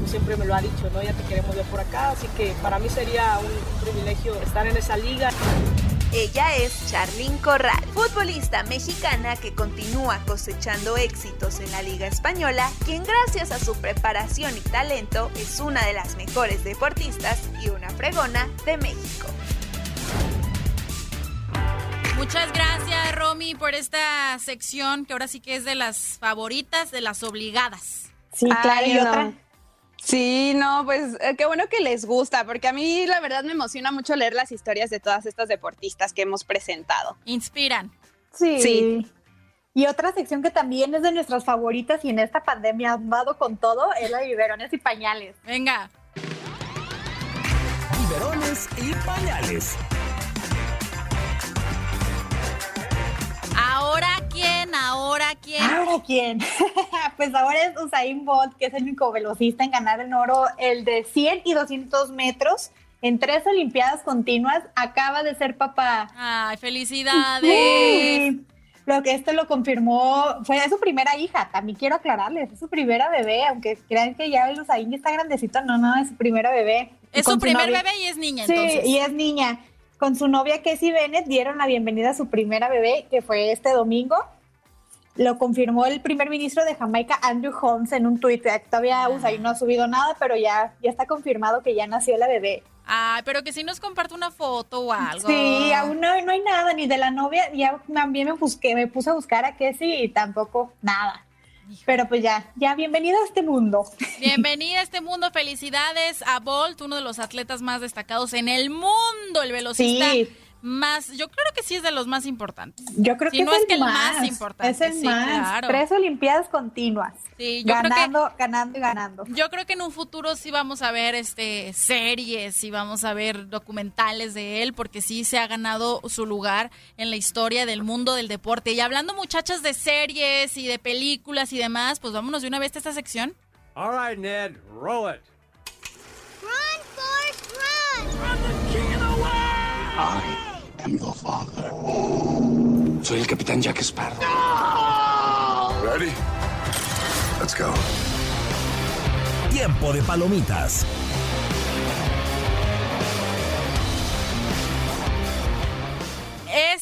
siempre me lo ha dicho, ¿no? Ya te queremos ver por acá, así que para mí sería un privilegio estar en esa liga. Ella es Charlín Corral, futbolista mexicana que continúa cosechando éxitos en la Liga Española, quien gracias a su preparación y talento es una de las mejores deportistas y una fregona de México. Muchas gracias, Romy, por esta sección que ahora sí que es de las favoritas, de las obligadas. Sí, claro, y no. otra. Sí, no, pues eh, qué bueno que les gusta, porque a mí la verdad me emociona mucho leer las historias de todas estas deportistas que hemos presentado. Inspiran. Sí. Sí. Y otra sección que también es de nuestras favoritas y en esta pandemia han dado con todo es la de biberones y pañales. Venga. Biberones y pañales. ¿Ahora quién? ¿Ahora quién? ¿Ahora quién? pues ahora es Usain Bolt, que es el único velocista en ganar el oro, el de 100 y 200 metros. En tres Olimpiadas continuas, acaba de ser papá. Ay, felicidades. Sí. Lo que esto lo confirmó, fue su primera hija, también quiero aclararles, es su primera bebé, aunque crean que ya el Usain está grandecito, no, no, es su primera bebé. Es su primer novia- bebé y es niña, Sí, entonces. y es niña. Con su novia Casey Bennett dieron la bienvenida a su primera bebé, que fue este domingo. Lo confirmó el primer ministro de Jamaica, Andrew Holmes, en un tuit. Todavía Usain no ha subido nada, pero ya, ya está confirmado que ya nació la bebé. Ay, pero que si nos comparte una foto o algo. Sí, aún no, no hay nada, ni de la novia. Ya también me busqué, me puse a buscar a Casey y tampoco nada. Pero pues ya, ya bienvenida a este mundo. Bienvenida a este mundo, felicidades a Bolt, uno de los atletas más destacados en el mundo, el velocista Sí. Más, yo creo que sí es de los más importantes. Yo creo Si que no es, es el que el más, más importante, Es el sí, más. claro. Tres Olimpiadas continuas. Sí, yo creo que ganando, ganando y ganando. Yo creo que en un futuro sí vamos a ver este series y vamos a ver documentales de él porque sí se ha ganado su lugar en la historia del mundo del deporte. Y hablando muchachas de series y de películas y demás, pues vámonos de una vez a esta sección. All right, Ned, roll it. I am the father. Soy el capitán Jack Sparrow. Ready? Let's go. Tiempo de palomitas.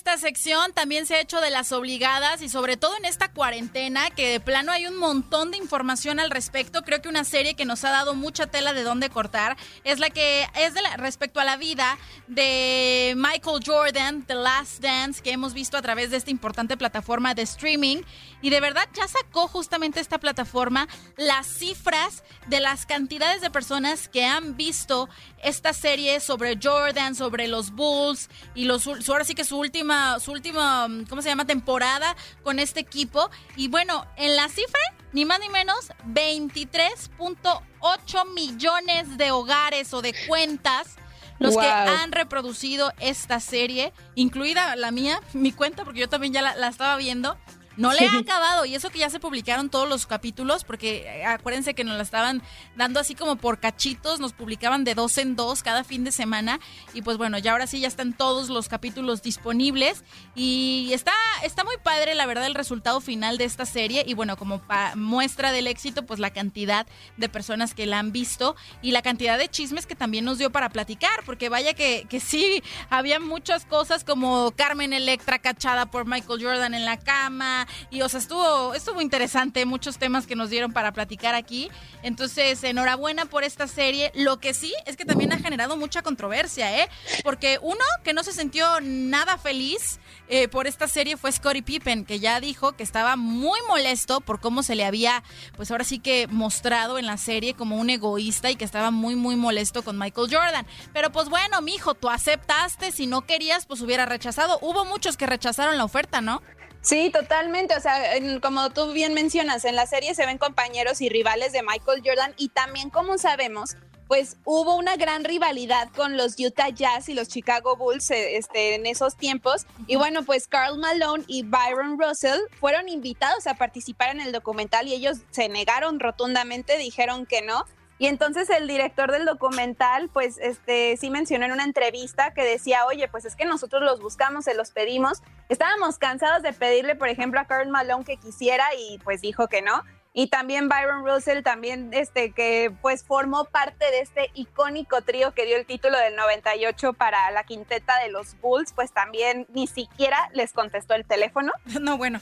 Esta sección también se ha hecho de las obligadas y sobre todo en esta cuarentena que de plano hay un montón de información al respecto. Creo que una serie que nos ha dado mucha tela de dónde cortar es la que es de respecto a la vida de Michael Jordan, The Last Dance, que hemos visto a través de esta importante plataforma de streaming. Y de verdad ya sacó justamente esta plataforma las cifras de las cantidades de personas que han visto esta serie sobre Jordan, sobre los Bulls y los ahora sí que su última su última mm, ¿cómo se llama? temporada con este equipo y bueno, en la cifra ni más ni menos 23.8 millones de hogares o de cuentas los que han reproducido esta serie, incluida la mía, mi cuenta, porque yo también ya la, la estaba viendo. No le ha acabado, y eso que ya se publicaron todos los capítulos, porque eh, acuérdense que nos la estaban dando así como por cachitos, nos publicaban de dos en dos cada fin de semana, y pues bueno, ya ahora sí ya están todos los capítulos disponibles, y está, está muy padre la verdad el resultado final de esta serie, y bueno, como pa- muestra del éxito, pues la cantidad de personas que la han visto, y la cantidad de chismes que también nos dio para platicar, porque vaya que, que sí, había muchas cosas como Carmen Electra cachada por Michael Jordan en la cama, y o sea, estuvo, estuvo interesante, muchos temas que nos dieron para platicar aquí. Entonces, enhorabuena por esta serie. Lo que sí es que también ha generado mucha controversia, ¿eh? Porque uno que no se sintió nada feliz eh, por esta serie fue Scottie Pippen, que ya dijo que estaba muy molesto por cómo se le había, pues ahora sí que mostrado en la serie como un egoísta y que estaba muy, muy molesto con Michael Jordan. Pero pues bueno, mijo, tú aceptaste, si no querías, pues hubiera rechazado. Hubo muchos que rechazaron la oferta, ¿no? Sí, totalmente. O sea, en- como tú bien mencionas, en la serie se ven compañeros y rivales de Michael Jordan y también, como sabemos, pues hubo una gran rivalidad con los Utah Jazz y los Chicago Bulls eh, este, en esos tiempos. Y bueno, pues Carl Malone y Byron Russell fueron invitados a participar en el documental y ellos se negaron rotundamente, dijeron que no. Y entonces el director del documental, pues, este, sí mencionó en una entrevista que decía, oye, pues es que nosotros los buscamos, se los pedimos. Estábamos cansados de pedirle, por ejemplo, a Carl Malone que quisiera y pues dijo que no. y también Byron Russell, también este que pues formó parte de este icónico trío que dio el título del 98 para la quinteta de los Bulls, pues también ni siquiera les contestó el teléfono. No, bueno.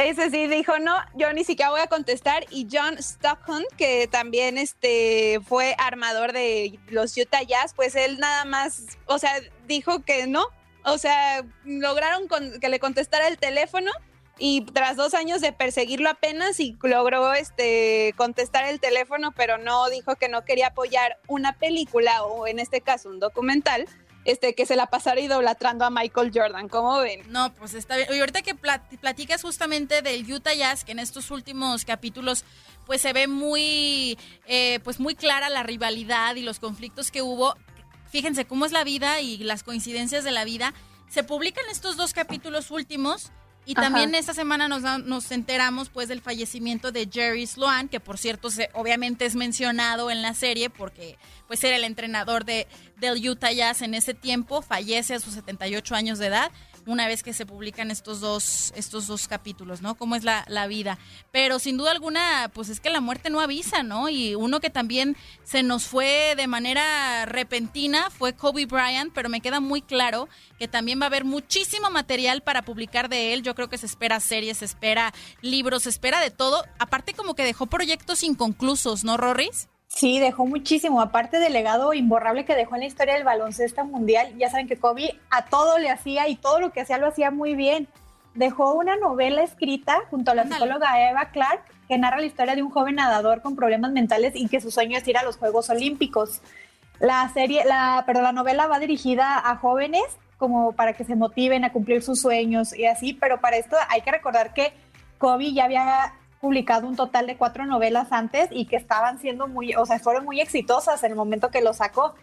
Ese sí dijo, no, yo ni siquiera voy a contestar. Y John Stockton, que también este, fue armador de los Utah Jazz, pues él nada más, o sea, dijo que no. O sea, lograron que le contestara el teléfono y tras dos años de perseguirlo apenas y logró este contestar el teléfono, pero no dijo que no quería apoyar una película o en este caso un documental. Este, que se la pasara idolatrando a Michael Jordan, ¿cómo ven? No, pues está bien. Y ahorita que platicas justamente del Utah Jazz, que en estos últimos capítulos pues se ve muy, eh, pues muy clara la rivalidad y los conflictos que hubo. Fíjense cómo es la vida y las coincidencias de la vida. Se publican estos dos capítulos últimos y también esta semana nos, nos enteramos pues del fallecimiento de Jerry Sloan, que por cierto se, obviamente es mencionado en la serie porque pues era el entrenador de, del Utah Jazz en ese tiempo, fallece a sus 78 años de edad una vez que se publican estos dos, estos dos capítulos, ¿no? Cómo es la, la, vida. Pero sin duda alguna, pues es que la muerte no avisa, ¿no? Y uno que también se nos fue de manera repentina fue Kobe Bryant, pero me queda muy claro que también va a haber muchísimo material para publicar de él. Yo creo que se espera series, se espera libros, se espera de todo. Aparte como que dejó proyectos inconclusos, ¿no, Rorris? Sí, dejó muchísimo. Aparte del legado imborrable que dejó en la historia del baloncesto mundial, ya saben que Kobe a todo le hacía y todo lo que hacía lo hacía muy bien. Dejó una novela escrita junto a la psicóloga Eva Clark que narra la historia de un joven nadador con problemas mentales y que su sueño es ir a los Juegos Olímpicos. La serie, la, perdón, la novela va dirigida a jóvenes como para que se motiven a cumplir sus sueños y así, pero para esto hay que recordar que Kobe ya había publicado un total de cuatro novelas antes y que estaban siendo muy, o sea, fueron muy exitosas en el momento que lo sacó.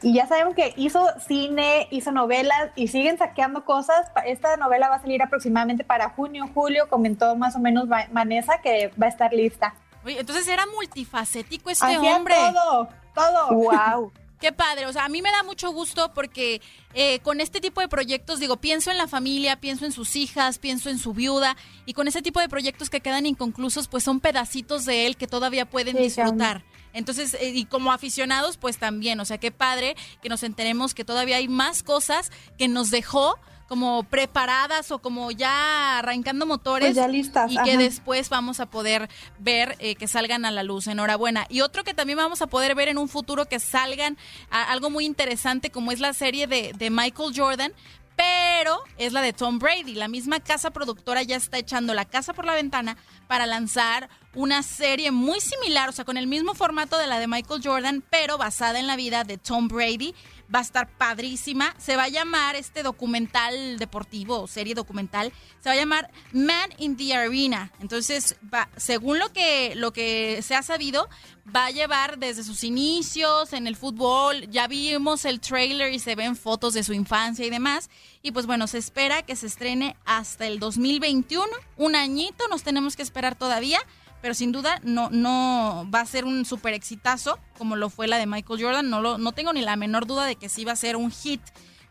Y ya sabemos que hizo cine, hizo novelas y siguen saqueando cosas. Esta novela va a salir aproximadamente para junio, julio, comentó más o menos Vanessa que va a estar lista. Oye, entonces era multifacético este hombre. Todo, todo. Wow. Qué padre, o sea, a mí me da mucho gusto porque eh, con este tipo de proyectos, digo, pienso en la familia, pienso en sus hijas, pienso en su viuda, y con ese tipo de proyectos que quedan inconclusos, pues son pedacitos de él que todavía pueden disfrutar. Entonces, eh, y como aficionados, pues también, o sea, qué padre que nos enteremos que todavía hay más cosas que nos dejó como preparadas o como ya arrancando motores pues ya listas, y que después vamos a poder ver eh, que salgan a la luz. Enhorabuena. Y otro que también vamos a poder ver en un futuro que salgan algo muy interesante como es la serie de, de Michael Jordan, pero es la de Tom Brady. La misma casa productora ya está echando la casa por la ventana para lanzar una serie muy similar, o sea, con el mismo formato de la de Michael Jordan, pero basada en la vida de Tom Brady va a estar padrísima. Se va a llamar este documental deportivo serie documental, se va a llamar Man in the Arena. Entonces, va, según lo que, lo que se ha sabido, va a llevar desde sus inicios en el fútbol. Ya vimos el trailer y se ven fotos de su infancia y demás. Y pues bueno, se espera que se estrene hasta el 2021. Un añito nos tenemos que esperar todavía pero sin duda no, no va a ser un super exitazo como lo fue la de Michael Jordan. No, lo, no tengo ni la menor duda de que sí va a ser un hit.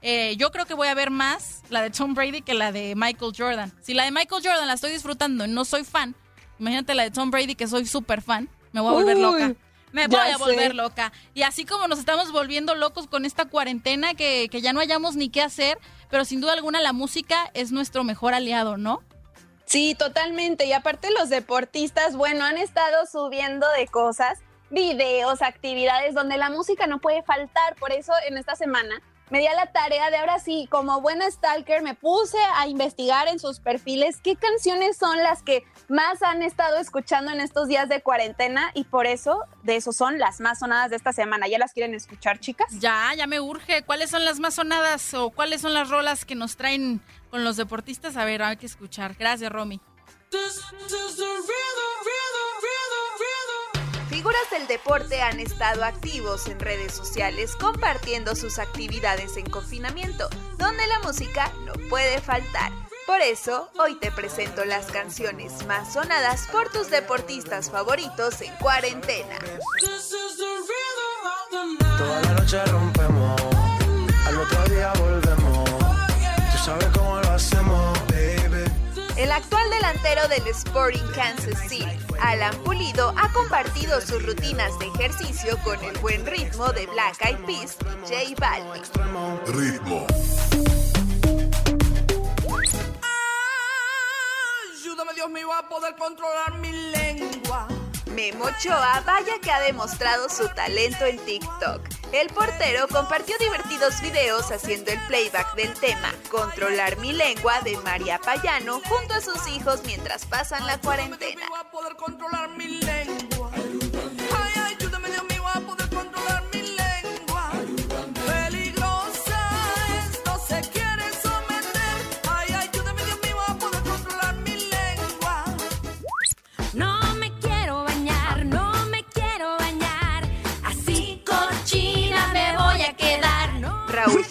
Eh, yo creo que voy a ver más la de Tom Brady que la de Michael Jordan. Si la de Michael Jordan la estoy disfrutando y no soy fan, imagínate la de Tom Brady que soy súper fan, me voy a volver loca. Me voy a volver loca. Y así como nos estamos volviendo locos con esta cuarentena que, que ya no hayamos ni qué hacer, pero sin duda alguna la música es nuestro mejor aliado, ¿no? Sí, totalmente. Y aparte los deportistas, bueno, han estado subiendo de cosas, videos, actividades donde la música no puede faltar. Por eso en esta semana me di a la tarea de ahora sí, como buena stalker, me puse a investigar en sus perfiles qué canciones son las que más han estado escuchando en estos días de cuarentena y por eso de eso son las más sonadas de esta semana. ¿Ya las quieren escuchar, chicas? Ya, ya me urge. ¿Cuáles son las más sonadas o cuáles son las rolas que nos traen con los deportistas? A ver, hay que escuchar. Gracias, Romy. Figuras del deporte han estado activos en redes sociales compartiendo sus actividades en confinamiento, donde la música no puede faltar. Por eso, hoy te presento las canciones más sonadas por tus deportistas favoritos en cuarentena. Toda la noche rompemos, al otro día volvemos. Tú sabes cómo lo hacemos, baby. El actual delantero del Sporting Kansas City, Alan Pulido ha compartido sus rutinas de ejercicio con el buen ritmo de Black Eyed Peas, J Balvin. Ritmo. Ayúdame Dios mío a poder controlar mi lengua. Memo Ochoa vaya que ha demostrado su talento en TikTok. El portero compartió divertidos videos haciendo el playback del tema Controlar mi lengua de María Payano junto a sus hijos mientras pasan la cuarentena.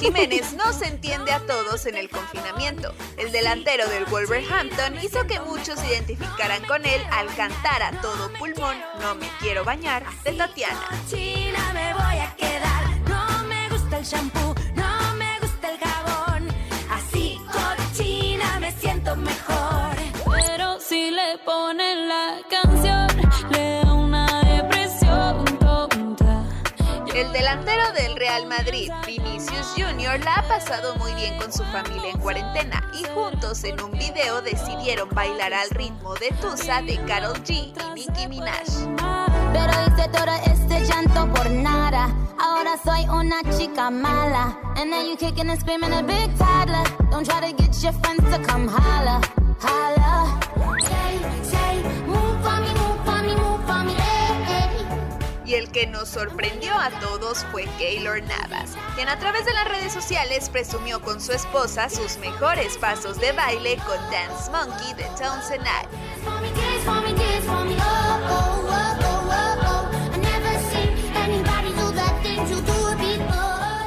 Jiménez no se entiende a todos en el confinamiento. El delantero del Wolverhampton hizo que muchos se identificaran con él al cantar a todo pulmón No me quiero bañar de Tatiana. Cochina me voy a quedar. No me gusta el shampoo, no me gusta el jabón. Así cochina me siento mejor. Pero si le ponen la canción, El delantero del Real Madrid, Vinicius Jr., la ha pasado muy bien con su familia en cuarentena y juntos en un video decidieron bailar al ritmo de Tusa de Karol G y Nicki Minaj. Pero hice todo este llanto por nada. Ahora soy una chica mala. And then you kicking and screaming a big toddler. Don't try to get your friends to come holla. Holla. Say, say, move for me, move for me, move for me. Y el que nos sorprendió a todos fue Keylor Navas, quien a través de las redes sociales presumió con su esposa sus mejores pasos de baile con Dance Monkey de before.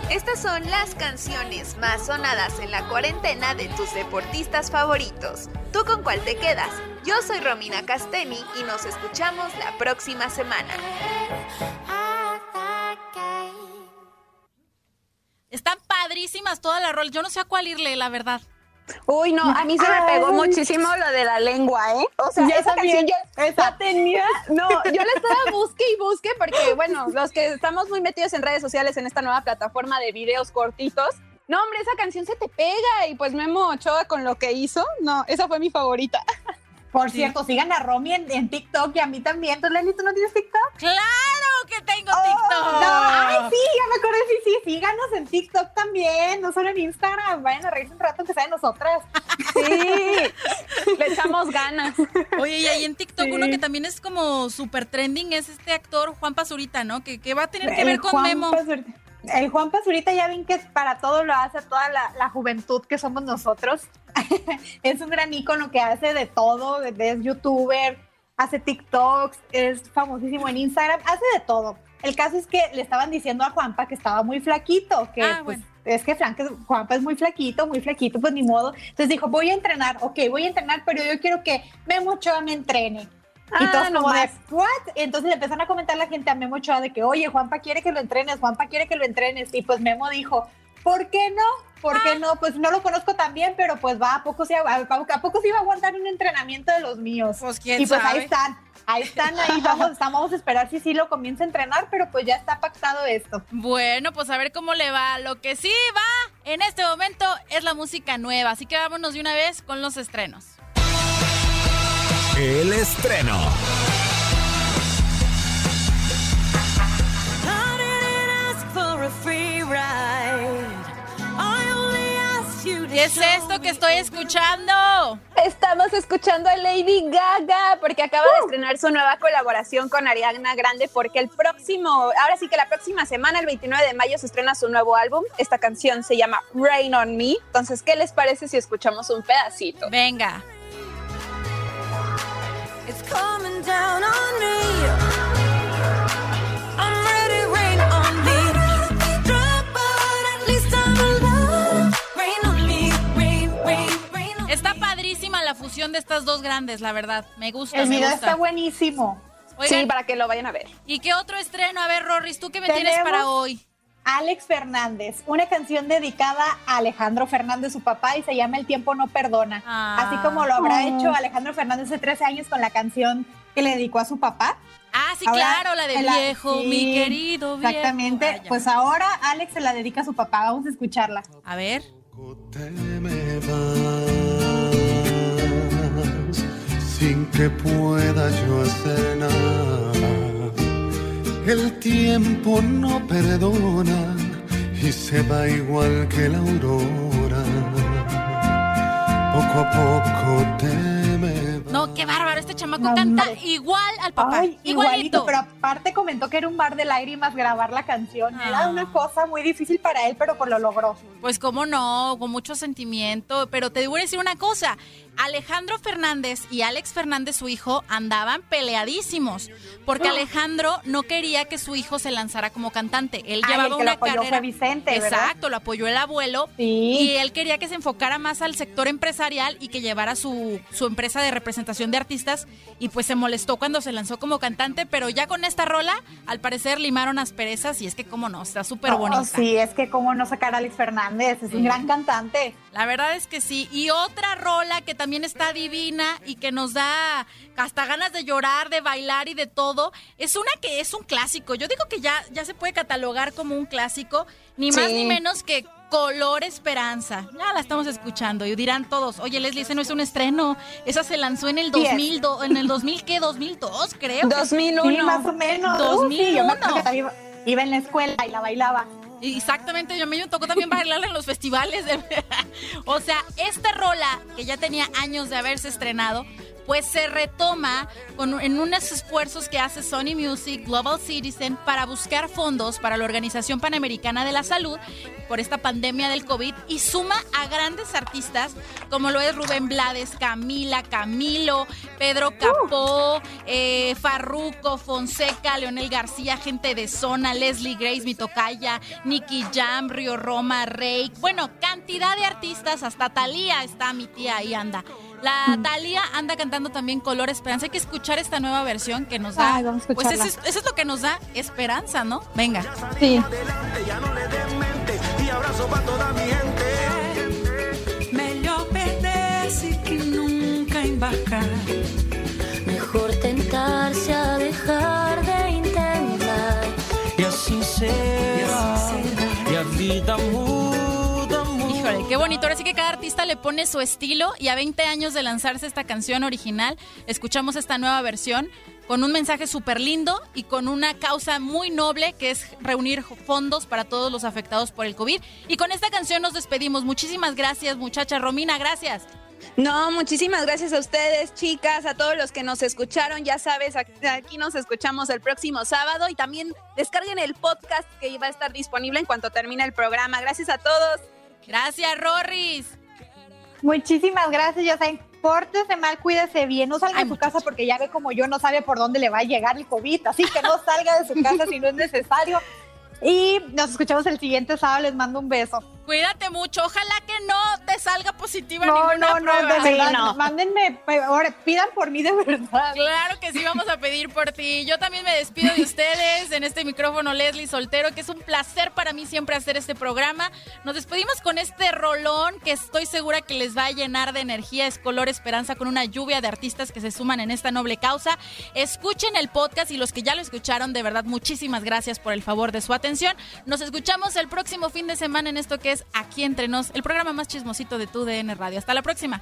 Estas son las canciones más sonadas en la cuarentena de tus deportistas favoritos. ¿Tú con cuál te quedas? Yo soy Romina Casteni y nos escuchamos la próxima semana. Están padrísimas todas las rolas. Yo no sé a cuál irle, la verdad. Uy, no, a mí se me pegó muchísimo lo de la lengua, ¿eh? O sea, Yo esa también. canción yo Esa. la tenía. No, yo la estaba busque y busque porque, bueno, los que estamos muy metidos en redes sociales en esta nueva plataforma de videos cortitos. No, hombre, esa canción se te pega y pues Memo Ochoa con lo que hizo, no, esa fue mi favorita. Por cierto, sigan a Romy en, en TikTok y a mí también. ¿Tú, Leli, tú no tienes TikTok? ¡Claro que tengo TikTok! No, ay, sí, ya me acordé, sí, sí, síganos en TikTok también, no solo en Instagram. Vayan a reírse un rato que sea de nosotras. Sí, le echamos ganas. Oye, y ahí en TikTok uno que también es como super trending es este actor Juan Pazurita, ¿no? Que, que va a tener que El ver con Juan Memo. Pazurita. El Juan Pazurita ya ven que para todo lo hace, toda la, la juventud que somos nosotros. es un gran ícono que hace de todo, es youtuber, hace TikToks, es famosísimo en Instagram, hace de todo. El caso es que le estaban diciendo a Juanpa que estaba muy flaquito, que Ah, pues, bueno. es que Frank, Juanpa es muy flaquito, muy flaquito, pues ni modo. Entonces dijo, voy a entrenar, ok, voy a entrenar, pero yo quiero que Memo Ochoa me entrene. y Ah, todos como de, nomás. ¿what? Entonces le empezaron a comentar la gente a Memo Ochoa de que, oye, Juanpa quiere que lo entrenes, Juanpa quiere que lo entrenes. Y pues Memo dijo, ¿por qué no? ¿Por qué no? Pues no lo conozco tan bien, pero pues va, ¿a poco sí, a, a poco iba a aguantar un entrenamiento de los míos? Pues, quién y pues sabe. ahí están, ahí están, ahí vamos, estamos, vamos a esperar si sí lo comienza a entrenar, pero pues ya está pactado esto. Bueno, pues a ver cómo le va. Lo que sí va en este momento es la música nueva. Así que vámonos de una vez con los estrenos. El estreno. ¿Qué es esto que estoy escuchando? Estamos escuchando a Lady Gaga porque acaba de estrenar su nueva colaboración con Ariana Grande porque el próximo, ahora sí que la próxima semana, el 29 de mayo, se estrena su nuevo álbum. Esta canción se llama Rain on Me. Entonces, ¿qué les parece si escuchamos un pedacito? Venga. It's coming down on me. La fusión de estas dos grandes, la verdad. Me gusta, El me video gusta. está buenísimo. Oigan, Sí, para que lo vayan a ver. ¿y qué otro estreno? A ver, Rorris, ¿tú qué me tienes para hoy? Alex Fernández, una canción dedicada a Alejandro Fernández, su papá, y se llama El tiempo no perdona. Ah. Así como lo habrá Oh. hecho Alejandro Fernández hace 13 años con la canción que le dedicó a su papá. Ah, sí, Ahora, claro, la de la- viejo, sí, mi querido viejo. Exactamente. Vaya. Pues ahora Alex se la dedica a su papá. Vamos a escucharla. A ver. Sin que pueda yo hacer nada. El tiempo no perdona y se va igual que la aurora. Poco a poco te me No, qué bárbaro, este chamaco canta igual al papá. Ay, igualito. igualito, pero aparte comentó que era un bar de lágrimas grabar la canción. Era Ah. una cosa muy difícil para él, pero pues lo logró. Pues cómo no, con mucho sentimiento, pero te voy a decir una cosa, Alejandro Fernández y Alex Fernández, su hijo, andaban peleadísimos, porque Ah. Alejandro no quería que su hijo se lanzara como cantante. Él Ay, el llevaba que lo una apoyó carrera. fue Vicente, ¿verdad? Exacto, lo apoyó el abuelo y él quería que se enfocara más al sector empresarial y que llevara su, su empresa de representación de artistas y pues se molestó cuando se lanzó como cantante, pero ya con esta rola, al parecer limaron asperezas y es que cómo no, está súper Oh, bonita. sí, es que cómo no sacar a Alex Fernández, es un Sí. gran cantante. La verdad es que sí. Y otra rola que también está divina y que nos da hasta ganas de llorar, de bailar y de todo, es una que es un clásico. Yo digo que ya, ya se puede catalogar como un clásico, ni más Sí. ni menos que Color Esperanza. Ya la estamos escuchando y dirán todos, oye Leslie, ese no es un estreno, esa se lanzó en el Sí es. 2000, do- en el 2000, ¿qué? 2002 creo. 2001. Sí, más o menos. Uh, 2001. sí, yo me acuerdo que también iba, iba en la escuela y la bailaba. Exactamente, yo me tocó también bailarla en los festivales. o sea, esta rola, que ya tenía años de haberse estrenado, pues se retoma con, en unos esfuerzos que hace Sony Music Global Citizen para buscar fondos para la Organización Panamericana de la Salud por esta pandemia del COVID y suma a grandes artistas como lo es Rubén Blades, Camila, Camilo, Pedro Capó, eh, Farruco, Fonseca, Leonel García, gente de zona, Leslie Grace, Mitocaya, Nicky Jam, Río Roma, Rey. Bueno, cantidad de artistas, hasta Talía está mi tía ahí anda. La Talía anda cantando también Color Esperanza. Hay que escuchar esta nueva versión que nos da. Ay, vamos a pues eso es, eso es lo que nos da esperanza, ¿no? Venga. Sí. y abrazo para toda mi gente. Melhor perder-se que nunca embarcar. Mejor tentarse a dejar de intentar. E assim será. E a vida muda. Qué bonito. Ahora sí que cada artista le pone su estilo y a 20 años de lanzarse esta canción original, escuchamos esta nueva versión con un mensaje súper lindo y con una causa muy noble que es reunir fondos para todos los afectados por el COVID. Y con esta canción nos despedimos. Muchísimas gracias, muchacha Romina, gracias. No, muchísimas gracias a ustedes, chicas, a todos los que nos escucharon. Ya sabes, aquí nos escuchamos el próximo sábado y también descarguen el podcast que va a estar disponible en cuanto termine el programa. Gracias a todos. Gracias, Rorris. Muchísimas gracias, ya saben, pórtese mal, cuídese bien, no salga de su casa porque ya ve como yo no sabe por dónde le va a llegar el COVID, así que no salga de su casa si no es necesario. Y nos escuchamos el siguiente sábado, les mando un beso. Cuídate mucho. Ojalá que no te salga positiva No, ninguna no, no, prueba. de verdad, mándenme, pues, ahora pidan por mí de verdad. Claro que sí, vamos a pedir por ti. Yo también me despido de ustedes en este micrófono Leslie Soltero, que es un placer para mí siempre hacer este programa. Nos despedimos con este rolón que estoy segura que les va a llenar de energía. Es Color Esperanza con una lluvia de artistas que se suman en esta noble causa. Escuchen el podcast y los que ya lo escucharon, de verdad, muchísimas gracias por el favor de su atención. Nos escuchamos el próximo fin de semana en esto que es Aquí Entre Nos, el programa más chismosito de tu DN Radio. Hasta la próxima.